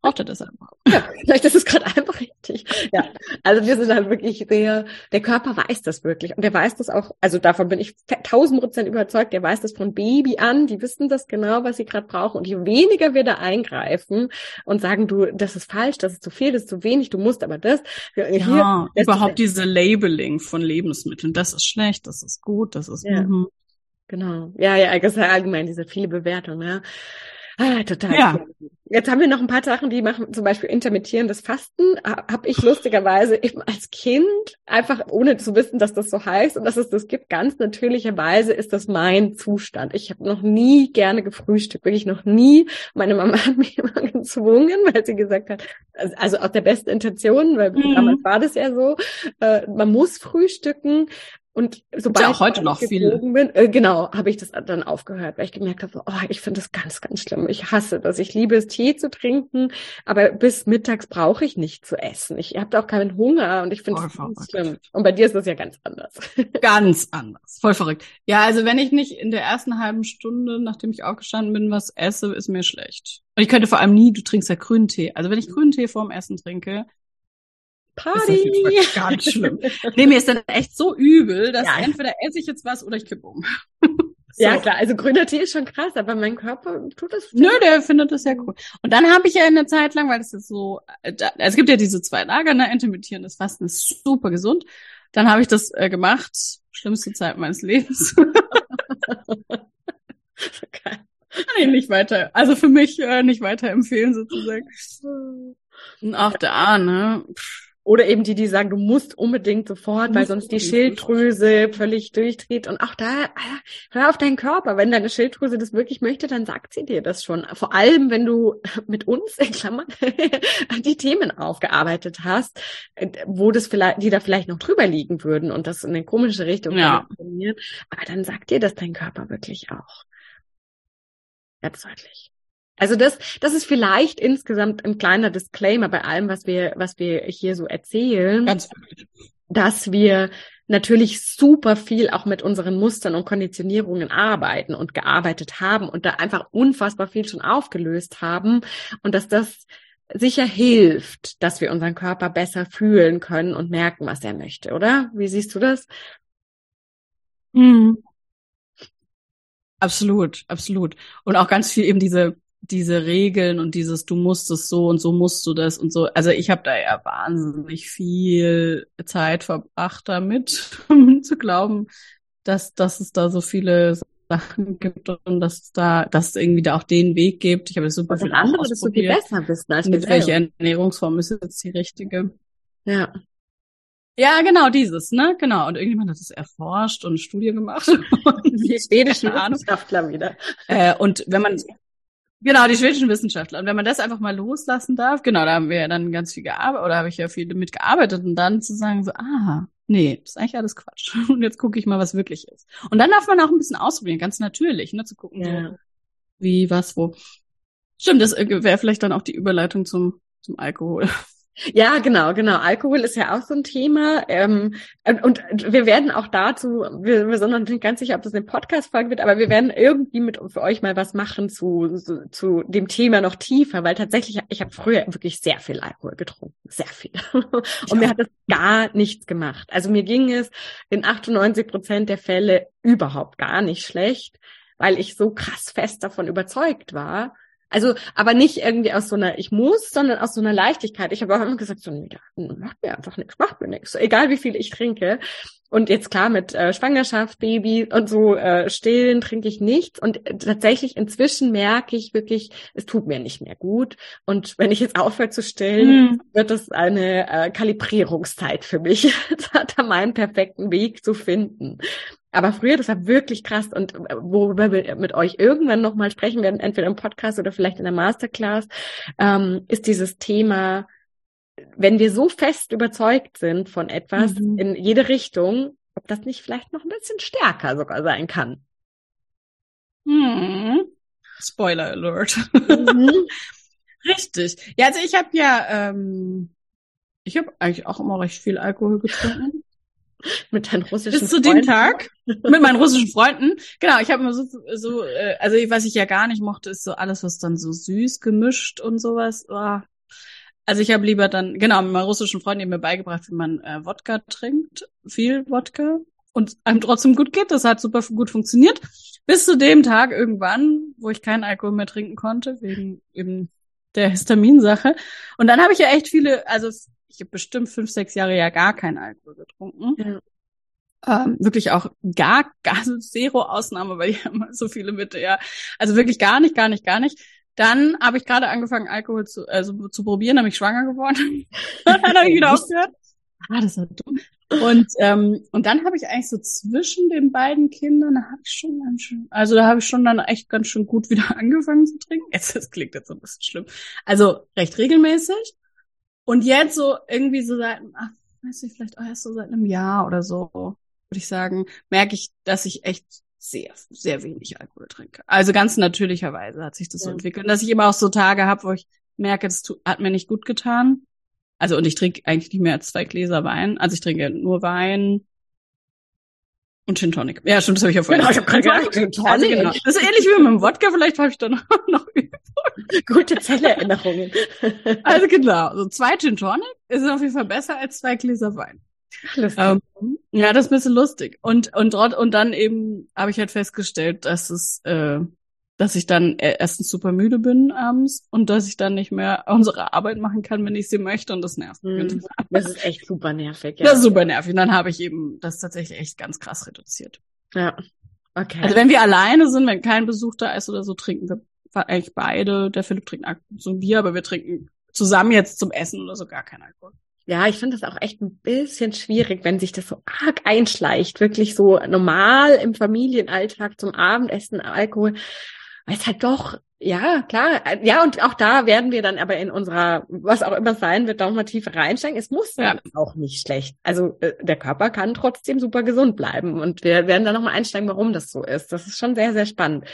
braucht er das einfach.
Ja, vielleicht ist es gerade einfach richtig. Ja, also wir sind halt wirklich sehr, der Körper weiß das wirklich und der weiß das auch, also davon bin ich tausend Prozent überzeugt, der weiß das von Baby an, die wissen das genau, was sie gerade brauchen und je weniger wir da eingreifen und sagen, du, das ist falsch, das ist zu viel, das ist zu wenig, du musst aber das.
Hier, ja, überhaupt diese Labeling von Lebensmitteln, das ist schlecht, das ist gut, das ist,
ja. Mhm. Genau. Ja, ja, das allgemein diese viele Bewertungen, ja. Ah, total. Ja. Jetzt haben wir noch ein paar Sachen, die machen zum Beispiel intermittierendes Fasten. Habe ich lustigerweise eben als Kind einfach ohne zu wissen, dass das so heißt und dass es das gibt, ganz natürlicherweise ist das mein Zustand. Ich habe noch nie gerne gefrühstückt, wirklich noch nie. Meine Mama hat mich immer gezwungen, weil sie gesagt hat, also aus der besten Intention, weil mhm. damals war das ja so, äh, man muss frühstücken. Und sobald
ja auch heute noch viel.
Bin, äh, genau, habe ich das dann aufgehört, weil ich gemerkt habe, oh, ich finde das ganz, ganz schlimm. Ich hasse das. Ich liebe es, Tee zu trinken, aber bis mittags brauche ich nicht zu essen. Ich habe auch keinen Hunger und ich finde das ganz schlimm. Und bei dir ist das ja ganz anders.
Ganz anders. Voll verrückt. Ja, also wenn ich nicht in der ersten halben Stunde, nachdem ich aufgestanden bin, was esse, ist mir schlecht. Und ich könnte vor allem nie, du trinkst ja grünen Tee. Also wenn ich grünen Tee vorm Essen trinke,
Party.
Ist ganz schlimm. nee, mir ist dann echt so übel, dass ja. entweder esse ich jetzt was oder ich kippe um.
So. Ja, klar, also grüner Tee ist schon krass, aber mein Körper tut das.
Nö, der findet das ja cool. Und dann habe ich ja eine Zeit lang, weil das ist so, äh, da, es gibt ja diese zwei Lager, ne, intermittierendes Fasten ist super gesund. Dann habe ich das äh, gemacht, schlimmste Zeit meines Lebens. okay. Ich nicht weiter, also für mich äh, nicht weiter empfehlen sozusagen. Und auch da, ne. Pff
oder eben die, die sagen, du musst unbedingt sofort, weil sonst die Schilddrüse völlig durchdreht. Und auch da, ah, hör auf deinen Körper. Wenn deine Schilddrüse das wirklich möchte, dann sagt sie dir das schon. Vor allem, wenn du mit uns, in Klammern, die Themen aufgearbeitet hast, wo das vielleicht, die da vielleicht noch drüber liegen würden und das in eine komische Richtung ja. Aber dann sagt dir das dein Körper wirklich auch. Ganz deutlich. Also das, das ist vielleicht insgesamt ein kleiner Disclaimer bei allem, was wir, was wir hier so erzählen.
Ganz
dass wir natürlich super viel auch mit unseren Mustern und Konditionierungen arbeiten und gearbeitet haben und da einfach unfassbar viel schon aufgelöst haben und dass das sicher hilft, dass wir unseren Körper besser fühlen können und merken, was er möchte, oder? Wie siehst du das?
Mhm. Absolut, absolut. Und auch ganz viel eben diese diese Regeln und dieses du musst es so und so musst du das und so. Also ich habe da ja wahnsinnig viel Zeit verbracht damit, zu glauben, dass, dass es da so viele Sachen gibt und dass es da, dass es irgendwie da auch den Weg gibt. Ich habe super
viel andere das so viel besser wissen als
mit welcher Ernährungsform ist jetzt die richtige.
Ja.
Ja, genau dieses, ne? Genau. Und irgendjemand hat es erforscht und eine Studie gemacht.
die schwedischen Wissenschaftler wieder.
Äh, und wenn man Genau, die schwedischen Wissenschaftler. Und wenn man das einfach mal loslassen darf, genau, da haben wir ja dann ganz viel gearbeitet, oder habe ich ja viel damit gearbeitet und dann zu sagen so, ah, nee, das ist eigentlich alles Quatsch. Und jetzt gucke ich mal, was wirklich ist. Und dann darf man auch ein bisschen ausprobieren, ganz natürlich, ne, zu gucken, ja. so, wie, was, wo. Stimmt, das äh, wäre vielleicht dann auch die Überleitung zum, zum Alkohol.
Ja, genau, genau. Alkohol ist ja auch so ein Thema. Ähm, und, und wir werden auch dazu, wir, wir sind noch nicht ganz sicher, ob das eine Podcast-Folge wird, aber wir werden irgendwie mit für euch mal was machen zu, zu, zu dem Thema noch tiefer, weil tatsächlich, ich habe früher wirklich sehr viel Alkohol getrunken. Sehr viel. Und ja. mir hat das gar nichts gemacht. Also mir ging es in 98 Prozent der Fälle überhaupt gar nicht schlecht, weil ich so krass fest davon überzeugt war, also, aber nicht irgendwie aus so einer Ich muss, sondern aus so einer Leichtigkeit. Ich habe auch immer gesagt, so, nee, macht mir einfach nichts, macht mir nichts. Egal wie viel ich trinke. Und jetzt klar, mit äh, Schwangerschaft, Baby und so äh, stillen trinke ich nichts. Und äh, tatsächlich inzwischen merke ich wirklich, es tut mir nicht mehr gut. Und wenn ich jetzt aufhöre zu stillen, mhm. wird es eine äh, Kalibrierungszeit für mich, da meinen perfekten Weg zu finden. Aber früher, das war wirklich krass und äh, worüber wir mit euch irgendwann nochmal sprechen werden, entweder im Podcast oder vielleicht in der Masterclass, ähm, ist dieses Thema, wenn wir so fest überzeugt sind von etwas mhm. in jede Richtung, ob das nicht vielleicht noch ein bisschen stärker sogar sein kann.
Hm. Spoiler Alert. Mhm. Richtig. Ja, also ich habe ja, ähm, ich habe eigentlich auch immer recht viel Alkohol getrunken.
mit deinen russischen
Bis zu dem Tag mit meinen russischen Freunden. Genau, ich habe immer so so äh, also was ich ja gar nicht mochte, ist so alles was dann so süß gemischt und sowas. Oh. Also ich habe lieber dann genau mit meinen russischen Freunden die mir beigebracht, wie man äh, Wodka trinkt, viel Wodka und einem trotzdem gut geht. Das hat super gut funktioniert. Bis zu dem Tag irgendwann, wo ich keinen Alkohol mehr trinken konnte wegen eben der Histaminsache. Und dann habe ich ja echt viele, also ich habe bestimmt fünf, sechs Jahre ja gar keinen Alkohol getrunken. Ja. Ähm, wirklich auch gar, gar zero Ausnahme, weil ich immer so viele Mitte, ja. Also wirklich gar nicht, gar nicht, gar nicht. Dann habe ich gerade angefangen, Alkohol zu, also zu probieren, dann bin ich schwanger geworden. dann habe ich wieder aufgehört. Ah, das war dumm. Und ähm, und dann habe ich eigentlich so zwischen den beiden Kindern, da habe ich schon ganz schön, also da habe ich schon dann echt ganz schön gut wieder angefangen zu trinken. Jetzt das klingt jetzt so ein bisschen schlimm. Also recht regelmäßig. Und jetzt so irgendwie so seit, ach, weiß ich, vielleicht auch erst so seit einem Jahr oder so, würde ich sagen, merke ich, dass ich echt sehr, sehr wenig Alkohol trinke. Also ganz natürlicherweise hat sich das ja. so entwickelt. Und dass ich immer auch so Tage habe, wo ich merke, das hat mir nicht gut getan. Also und ich trinke eigentlich nicht mehr als zwei Gläser Wein. Also ich trinke nur Wein, und Gin Tonic. Ja, stimmt, das habe ich ja vorhin
genau, ich hab gerade gesagt. Gin Tonic. Also genau.
Das ist ähnlich wie mit dem Wodka, vielleicht habe ich da noch, noch
Gute Zellerinnerungen.
also genau, so zwei Gin Tonic ist auf jeden Fall besser als zwei Gläser Wein. Ähm, ja, das ist ein bisschen lustig. Und, und, und dann eben habe ich halt festgestellt, dass es äh, dass ich dann e-, erstens super müde bin abends und dass ich dann nicht mehr unsere Arbeit machen kann, wenn ich sie möchte und das nervt mich.
Mm, das ist echt super nervig.
Ja. Das ist super nervig. Und dann habe ich eben das tatsächlich echt ganz krass reduziert.
Ja. Okay.
Also wenn wir alleine sind, wenn kein Besuch da ist oder so, trinken wir eigentlich beide. Der Philipp trinkt so ein Bier, aber wir trinken zusammen jetzt zum Essen oder so gar kein Alkohol.
Ja, ich finde das auch echt ein bisschen schwierig, wenn sich das so arg einschleicht, wirklich so normal im Familienalltag zum Abendessen Alkohol weil es halt doch, ja, klar, ja, und auch da werden wir dann aber in unserer, was auch immer sein wird, da mal tiefer reinsteigen. Es muss ja auch nicht schlecht. Also äh, der Körper kann trotzdem super gesund bleiben und wir werden dann nochmal einsteigen, warum das so ist. Das ist schon sehr, sehr spannend.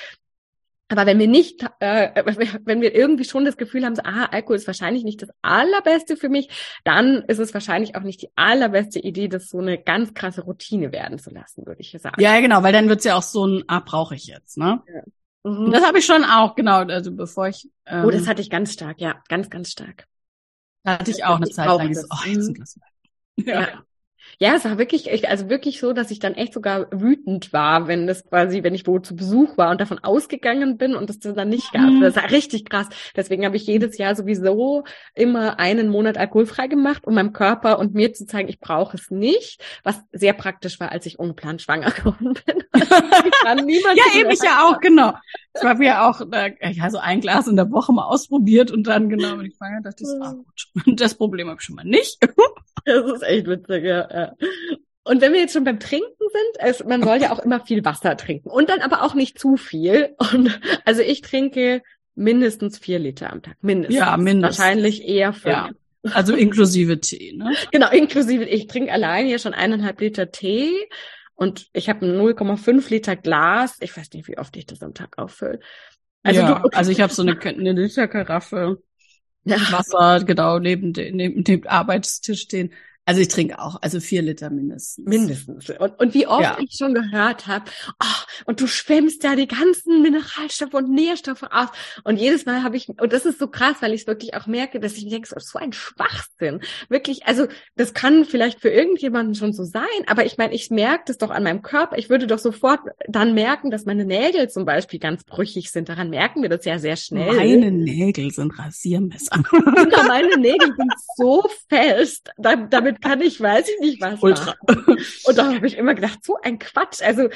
Aber wenn wir nicht, äh, wenn wir irgendwie schon das Gefühl haben, so, ah, Alkohol ist wahrscheinlich nicht das allerbeste für mich, dann ist es wahrscheinlich auch nicht die allerbeste Idee, das so eine ganz krasse Routine werden zu lassen, würde ich sagen.
Ja, genau, weil dann wird's ja auch so ein, ah, brauche ich jetzt, ne? Ja. Mhm. Das habe ich schon auch, genau, also bevor ich.
Ähm, oh, das hatte ich ganz stark, ja, ganz, ganz stark.
Hatte ich auch eine Zeit lang. So, oh, jetzt ein Glas
Ja. ja. Ja, es war wirklich, also wirklich so, dass ich dann echt sogar wütend war, wenn das quasi, wenn ich wo zu Besuch war und davon ausgegangen bin und es das dann nicht gab. Mhm. Das war richtig krass. Deswegen habe ich jedes Jahr sowieso immer einen Monat alkoholfrei gemacht, um meinem Körper und mir zu zeigen, ich brauche es nicht, was sehr praktisch war, als ich ungeplant schwanger geworden bin.
ja, eben ich ja auch, genau. Ich habe ja auch, äh, ja, so ein Glas in der Woche mal ausprobiert und dann genau, wenn ich schwanger dachte ich, ah, gut. Das Problem habe ich schon mal nicht.
Das ist echt witzig, ja. ja. Und wenn wir jetzt schon beim Trinken sind, es, man soll ja auch immer viel Wasser trinken und dann aber auch nicht zu viel. Und also ich trinke mindestens vier Liter am Tag. Mindestens.
Ja, mindestens.
Wahrscheinlich eher fünf.
Ja. Also inklusive Tee, ne?
Genau, inklusive. Ich trinke allein hier schon eineinhalb Liter Tee und ich habe ein 0,5 Liter Glas. Ich weiß nicht, wie oft ich das am Tag auffülle.
Also, ja, du, okay. also ich habe so eine, eine Literkaraffe ja. Wasser genau neben, neben dem Arbeitstisch stehen. Also ich trinke auch, also vier Liter mindestens.
Mindestens. Und, und wie oft ja. ich schon gehört habe, oh, und du schwemmst ja die ganzen Mineralstoffe und Nährstoffe aus. Und jedes Mal habe ich, und das ist so krass, weil ich es wirklich auch merke, dass ich denke, so, so ein Schwachsinn. Wirklich, also das kann vielleicht für irgendjemanden schon so sein, aber ich meine, ich merke das doch an meinem Körper. Ich würde doch sofort dann merken, dass meine Nägel zum Beispiel ganz brüchig sind. Daran merken wir das ja sehr schnell.
Meine Nägel sind Rasiermesser.
Genau, meine Nägel sind so fest, damit damit kann ich, weiß ich nicht was. Ultra. Machen. Und da habe ich immer gedacht, so ein Quatsch. Also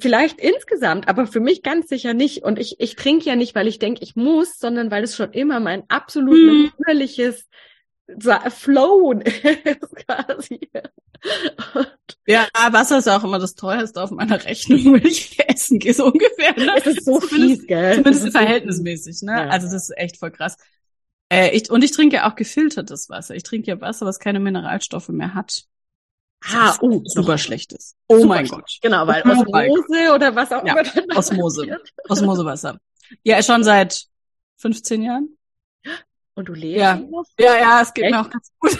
vielleicht insgesamt, aber für mich ganz sicher nicht. Und ich, ich trinke ja nicht, weil ich denke, ich muss, sondern weil es schon immer mein absolut hm. natürliches Flow ist quasi.
Und ja, Wasser ist auch immer das teuerste auf meiner Rechnung, wenn ich essen gehe, so ungefähr. Ne?
Es ist so fies, gell?
Zumindest verhältnismäßig, ne? Ja. Also das ist echt voll krass. Äh, ich, und ich trinke auch gefiltertes Wasser. Ich trinke ja Wasser, was keine Mineralstoffe mehr hat.
Ah, oh, super schlechtes.
Oh super mein Gott.
Genau, weil Osmose oder was auch
ja, immer. Osmose. Osmosewasser. Ja, schon seit 15 Jahren.
Und du lebst
ja. Ja, ja, es geht Echt? mir auch ganz gut.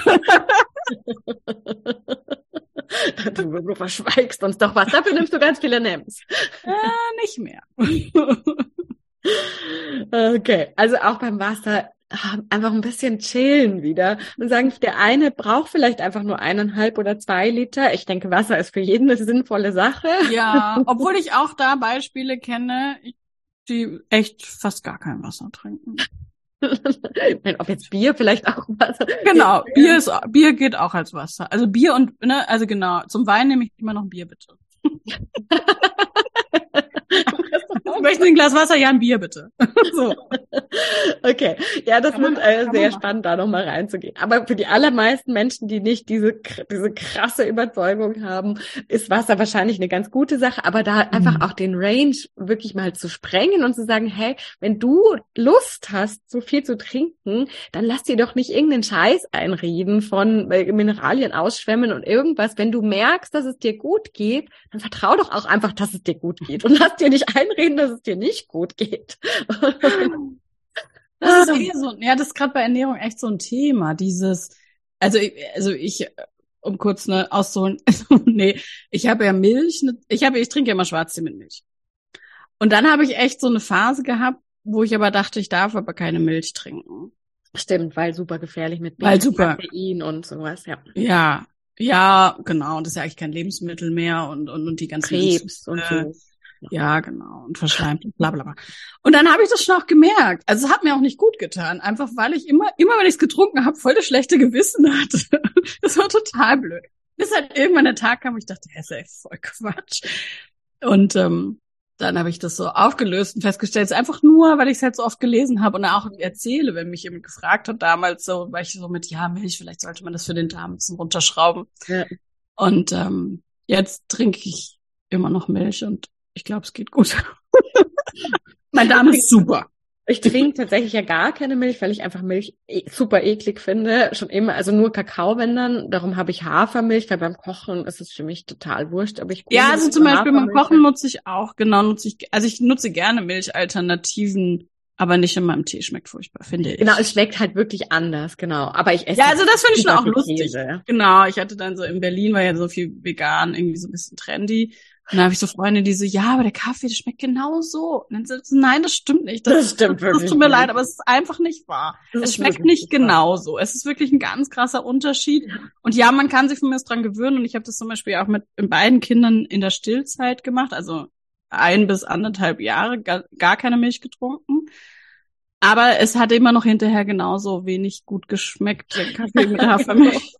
du, du verschweigst uns doch was. Dafür nimmst du ganz viele Nems.
Äh, nicht mehr.
okay, also auch beim Wasser einfach ein bisschen chillen wieder und sagen, der eine braucht vielleicht einfach nur eineinhalb oder zwei Liter. Ich denke, Wasser ist für jeden eine sinnvolle Sache.
Ja, obwohl ich auch da Beispiele kenne, die echt fast gar kein Wasser trinken.
ich meine, ob jetzt Bier vielleicht auch Wasser.
Genau, Bier ist Bier geht auch als Wasser. Also Bier und ne, also genau, zum Wein nehme ich immer noch ein Bier bitte. Möchten Sie ein Glas Wasser? Ja, ein Bier bitte. so.
Okay, ja, das wird äh, sehr spannend, da nochmal reinzugehen. Aber für die allermeisten Menschen, die nicht diese, diese krasse Überzeugung haben, ist Wasser wahrscheinlich eine ganz gute Sache. Aber da mhm. einfach auch den Range wirklich mal zu sprengen und zu sagen, hey, wenn du Lust hast, so viel zu trinken, dann lass dir doch nicht irgendeinen Scheiß einreden von äh, Mineralien ausschwemmen und irgendwas. Wenn du merkst, dass es dir gut geht, dann vertrau doch auch einfach, dass es dir gut geht und lass dir nicht einreden, dass es dir nicht gut geht.
Das ist eh so, ja, das ist gerade bei Ernährung echt so ein Thema, dieses, also, also ich, um kurz ne, auszuholen, nee, ich habe ja Milch, ich habe, ich trinke ja immer Schwarztee mit Milch. Und dann habe ich echt so eine Phase gehabt, wo ich aber dachte, ich darf aber keine Milch trinken.
Stimmt, weil super gefährlich mit
Milch, weil super.
und sowas, ja.
Ja, ja, genau. Und das ist ja eigentlich kein Lebensmittel mehr und, und, und die ganzen
Krebs und so.
Ja, genau. Und verschleimt, bla bla bla. Und dann habe ich das schon auch gemerkt. Also es hat mir auch nicht gut getan. Einfach weil ich immer, immer wenn ich es getrunken habe, voll das schlechte Gewissen hatte. Das war total blöd. Bis halt irgendwann der Tag kam, wo ich dachte, das ist ja voll Quatsch. Und ähm, dann habe ich das so aufgelöst und festgestellt, es ist einfach nur, weil ich es halt so oft gelesen habe und auch erzähle, wenn mich jemand gefragt hat damals so, weil ich so mit, ja, Milch, vielleicht sollte man das für den Darm ein bisschen runterschrauben. Ja. Und ähm, jetzt trinke ich immer noch Milch und ich glaube, es geht gut. mein Darm ist super.
Ich trinke tatsächlich ja gar keine Milch, weil ich einfach Milch e super eklig finde. Schon immer, also nur Kakao, wenn dann. Darum habe ich Hafermilch, weil beim Kochen ist es für mich total wurscht. Aber ich
ja, also zum Beispiel beim Kochen nutze ich auch, genau, nutze ich, also ich nutze gerne Milchalternativen aber nicht in meinem Tee schmeckt furchtbar, finde ich.
Genau, es schmeckt halt wirklich anders, genau. Aber ich esse.
Ja, also das finde ich schon auch lustig. Käse. Genau, ich hatte dann so in Berlin, war ja so viel vegan, irgendwie so ein bisschen trendy. Und dann habe ich so Freunde, die so, ja, aber der Kaffee, der schmeckt genauso. Und dann so, nein, das stimmt nicht. Das, das stimmt wirklich. Das tut mir nicht. leid, aber es ist einfach nicht wahr. Das es schmeckt nicht genauso. Es ist wirklich ein ganz krasser Unterschied. Und ja, man kann sich von mir dran gewöhnen. Und ich habe das zum Beispiel auch mit beiden Kindern in der Stillzeit gemacht. Also ein bis anderthalb Jahre gar, gar keine Milch getrunken. Aber es hat immer noch hinterher genauso wenig gut geschmeckt, der Kaffee mit Hafermilch.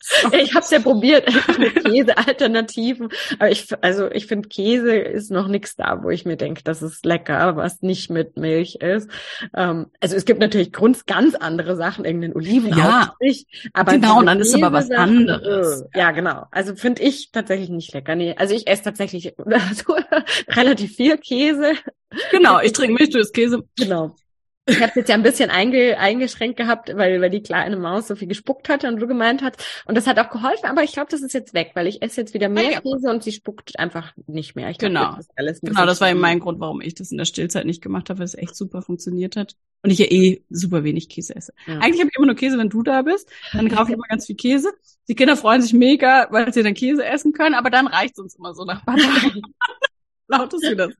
Ich habe es ja probiert mit Käsealternativen, aber ich also ich finde Käse ist noch nichts da, wo ich mir denke, das ist lecker, was nicht mit Milch ist. Ähm, also es gibt natürlich Grund ganz andere Sachen, irgendeinen Olivenaufstrich,
ja, aber genau, und dann ist aber was anderes.
Äh, ja, genau. Also finde ich tatsächlich nicht lecker. Nee, also ich esse tatsächlich also, relativ viel Käse.
Genau, ich trinke Milch, du isst Käse.
Genau. Ich habe jetzt ja ein bisschen einge, eingeschränkt gehabt, weil, weil die kleine Maus so viel gespuckt hatte und so gemeint hat. Und das hat auch geholfen, aber ich glaube, das ist jetzt weg, weil ich esse jetzt wieder mehr Käse ja. und sie spuckt einfach nicht mehr. Ich
glaub, genau. Das alles genau, das war eben mein Grund, warum ich das in der Stillzeit nicht gemacht habe, weil es echt super funktioniert hat. Und ich ja eh super wenig Käse esse. Ja. Eigentlich habe ich immer nur Käse, wenn du da bist. Dann kaufe ich immer ganz viel Käse. Die Kinder freuen sich mega, weil sie dann Käse essen können, aber dann reicht es uns immer so nach ein paar Tagen. Lautes wieder.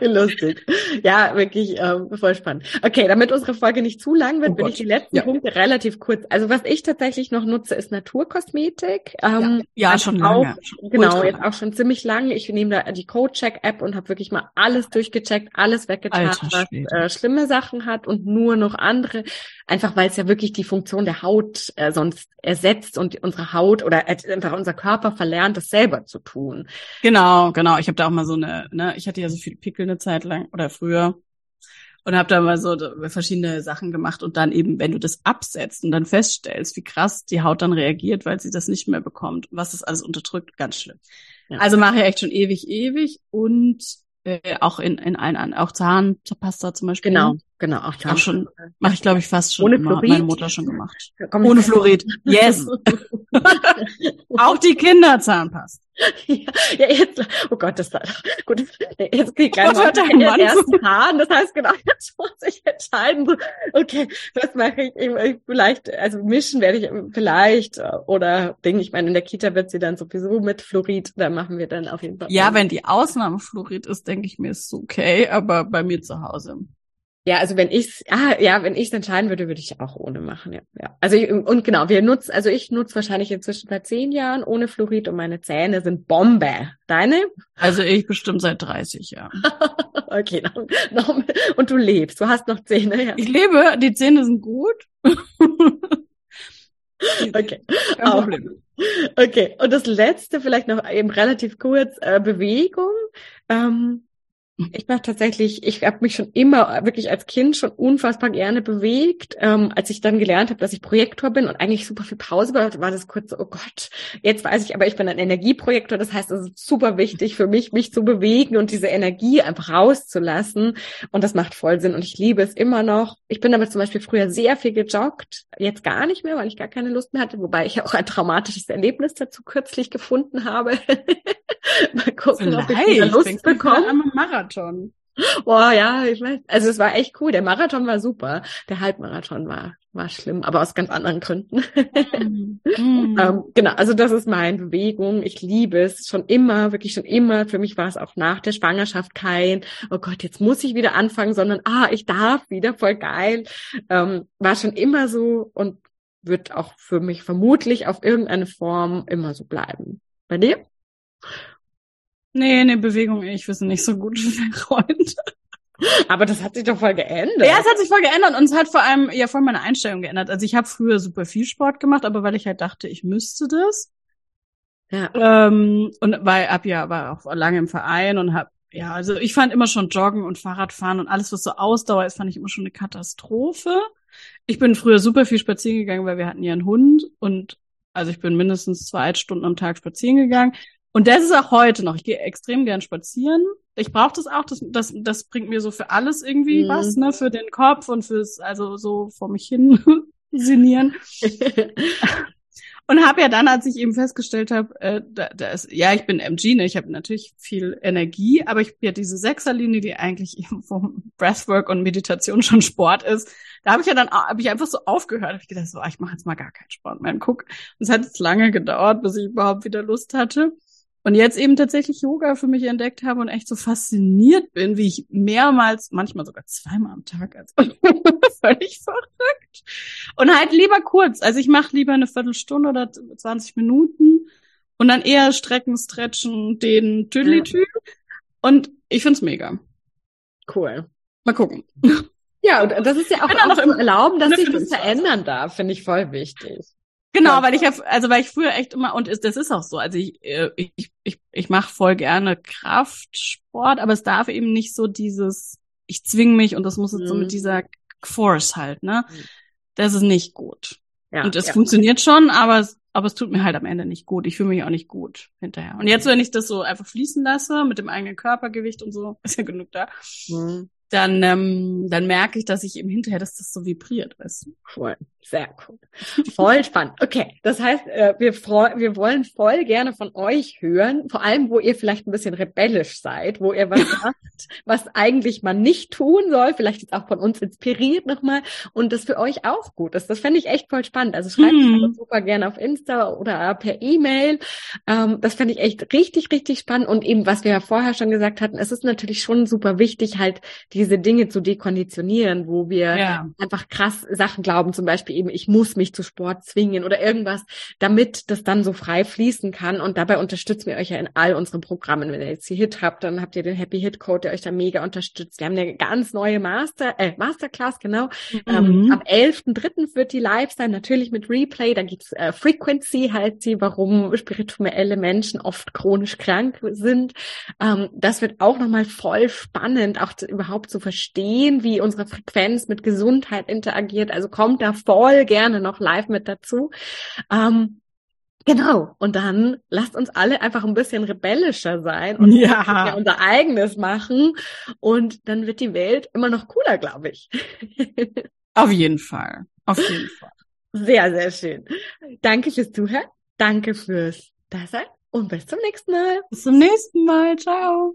Wie lustig. Ja, wirklich ähm, voll spannend. Okay, damit unsere Folge nicht zu lang wird, oh würde ich die letzten ja. Punkte relativ kurz. Also was ich tatsächlich noch nutze, ist Naturkosmetik.
Ähm, ja, ja schon lange.
Auch, genau, Ultra jetzt auch schon ziemlich lange. Ich nehme da die Codecheck-App und habe wirklich mal alles durchgecheckt, alles weggetan, was äh, schlimme Sachen hat und nur noch andere. Einfach weil es ja wirklich die Funktion der Haut äh, sonst ersetzt und unsere Haut oder einfach unser Körper verlernt, das selber zu tun.
Genau, genau. Ich habe da auch mal so eine, ne, ich hatte ja so viel Pickel eine Zeit lang oder früher und habe da mal so verschiedene Sachen gemacht und dann eben, wenn du das absetzt und dann feststellst, wie krass die Haut dann reagiert, weil sie das nicht mehr bekommt, was das alles unterdrückt, ganz schlimm. Ja. Also mache ich echt schon ewig, ewig und äh, auch in, in allen anderen, auch Zahnpasta zum Beispiel.
Genau, genau, auch,
auch schon, mache ich glaube ich fast schon
Ohne immer, Fluorid?
meine Mutter schon gemacht. Ohne Fluorid, yes. auch die Kinderzahnpasta.
Ja, ja, jetzt, oh Gott, das war gut. Jetzt krieg ich gleich oh, in den ersten Haaren. Das heißt, genau, jetzt muss ich entscheiden. So, okay, was mache ich? ich? Vielleicht, also mischen werde ich vielleicht oder Ding. Ich meine, in der Kita wird sie dann sowieso mit Fluorid. Da machen wir dann auf jeden Fall.
Ja, wenn die Ausnahme Fluorid ist, denke ich mir, ist okay. Aber bei mir zu Hause
ja, also wenn ich ah, ja, wenn ich entscheiden würde, würde ich auch ohne machen, ja. ja. Also ich, und genau, wir nutzen, also ich nutze wahrscheinlich inzwischen seit zehn Jahren ohne Fluorid und meine Zähne sind Bombe. Deine?
Also ich bestimmt seit 30 Jahren.
okay, noch, noch, und du lebst, du hast noch Zähne, ja.
Ich lebe, die Zähne sind gut.
okay. Kein Problem. Okay, und das letzte vielleicht noch eben relativ kurz, äh, Bewegung. Ähm, ich mache tatsächlich, ich habe mich schon immer wirklich als Kind schon unfassbar gerne bewegt. Ähm, als ich dann gelernt habe, dass ich Projektor bin und eigentlich super viel Pause war, war das kurz so, oh Gott, jetzt weiß ich aber, ich bin ein Energieprojektor. Das heißt, es ist super wichtig für mich, mich zu bewegen und diese Energie einfach rauszulassen. Und das macht voll Sinn und ich liebe es immer noch. Ich bin aber zum Beispiel früher sehr viel gejoggt, jetzt gar nicht mehr, weil ich gar keine Lust mehr hatte, wobei ich auch ein traumatisches Erlebnis dazu kürzlich gefunden habe.
Mal gucken, Vielleicht. ob ich wieder Lust bekomme. Marathon.
Boah, ja, ich weiß. Also es war echt cool. Der Marathon war super. Der Halbmarathon war war schlimm, aber aus ganz anderen Gründen. Mm. ähm, genau, also das ist meine Bewegung. Ich liebe es schon immer, wirklich schon immer. Für mich war es auch nach der Schwangerschaft kein, oh Gott, jetzt muss ich wieder anfangen, sondern ah, ich darf wieder, voll geil. Ähm, war schon immer so und wird auch für mich vermutlich auf irgendeine Form immer so bleiben. Bei dir?
Nee, nee, Bewegung, ich wüsste nicht so gut wie Freund.
Aber das hat sich doch voll geändert.
Ja, es hat sich voll geändert und es hat vor allem ja voll meine Einstellung geändert. Also ich habe früher super viel Sport gemacht, aber weil ich halt dachte, ich müsste das. Ja. Ähm, und weil ab ja war auch lange im Verein und hab ja, also ich fand immer schon Joggen und Fahrradfahren und alles, was so Ausdauer ist, fand ich immer schon eine Katastrophe. Ich bin früher super viel spazieren gegangen, weil wir hatten ja einen Hund und also ich bin mindestens zwei Stunden am Tag spazieren gegangen. Und das ist auch heute noch. Ich gehe extrem gern spazieren. Ich brauche das auch. Das, das, das bringt mir so für alles irgendwie mhm. was, ne? Für den Kopf und fürs, also so vor mich hin sinnieren. Und habe ja dann, als ich eben festgestellt habe, äh, da, da ist, ja, ich bin MG, ne, ich habe natürlich viel Energie, aber ich ja diese Sechserlinie, die eigentlich eben vom Breathwork und Meditation schon Sport ist, da habe ich ja dann habe ich einfach so aufgehört, habe ich gedacht, so, ah, ich mache jetzt mal gar keinen Sport mehr. Und guck, und es hat jetzt lange gedauert, bis ich überhaupt wieder Lust hatte. Und jetzt eben tatsächlich Yoga für mich entdeckt habe und echt so fasziniert bin, wie ich mehrmals, manchmal sogar zweimal am Tag, also völlig verrückt. Und halt lieber kurz. Also ich mache lieber eine Viertelstunde oder 20 Minuten und dann eher Strecken, Stretchen, den Tüdelitü. Ja. Und ich find's mega.
Cool.
Mal gucken.
Ja, und das ist ja auch, auch noch erlauben, dass sich das verändern darf, finde ich voll wichtig.
Genau, weil ich hab, also weil ich früher echt immer und ist, das ist auch so. Also ich äh, ich ich, ich mache voll gerne Kraftsport, aber es darf eben nicht so dieses ich zwing mich und das muss jetzt mhm. so mit mhm. dieser Force halt, ne? Mhm. Das ist nicht gut. Ja, und es ja. funktioniert schon, aber es, aber es tut mir halt am Ende nicht gut. Ich fühle mich auch nicht gut hinterher. Und jetzt, wenn ich das so einfach fließen lasse mit dem eigenen Körpergewicht und so, ist ja genug da. Mhm dann, ähm, dann merke ich, dass ich eben hinterher, dass das so vibriert, weißt du?
Cool, sehr cool. Voll spannend. Okay, das heißt, äh, wir, wir wollen voll gerne von euch hören, vor allem, wo ihr vielleicht ein bisschen rebellisch seid, wo ihr was macht, was eigentlich man nicht tun soll, vielleicht jetzt auch von uns inspiriert nochmal und das für euch auch gut ist. Das fände ich echt voll spannend. Also schreibt mm. uns super gerne auf Insta oder per E-Mail. Ähm, das fände ich echt richtig, richtig spannend und eben, was wir ja vorher schon gesagt hatten, es ist natürlich schon super wichtig, halt die diese Dinge zu dekonditionieren, wo wir ja. einfach krass Sachen glauben, zum Beispiel eben, ich muss mich zu Sport zwingen oder irgendwas, damit das dann so frei fließen kann. Und dabei unterstützen wir euch ja in all unseren Programmen. Wenn ihr jetzt die Hit habt, dann habt ihr den Happy Hit Code, der euch da mega unterstützt. Wir haben eine ganz neue Master, äh, Masterclass, genau. Ähm, mhm. Ähm, am 11.3. wird die live sein, natürlich mit Replay. Da gibt's äh, Frequency, halt sie, warum spirituelle Menschen oft chronisch krank sind. Ähm, das wird auch nochmal voll spannend, auch zu, überhaupt zu verstehen, wie unsere Frequenz mit Gesundheit interagiert. Also kommt da voll gerne noch live mit dazu. Ähm, Genau. Und dann lasst uns alle einfach ein bisschen rebellischer sein und ja. unser eigenes machen. Und dann wird die Welt immer noch cooler, glaube ich.
Auf jeden Fall. Auf jeden Fall.
Sehr, sehr schön. Danke fürs Zuhören. Danke fürs Dasein und bis zum nächsten Mal.
Bis zum nächsten Mal. Ciao.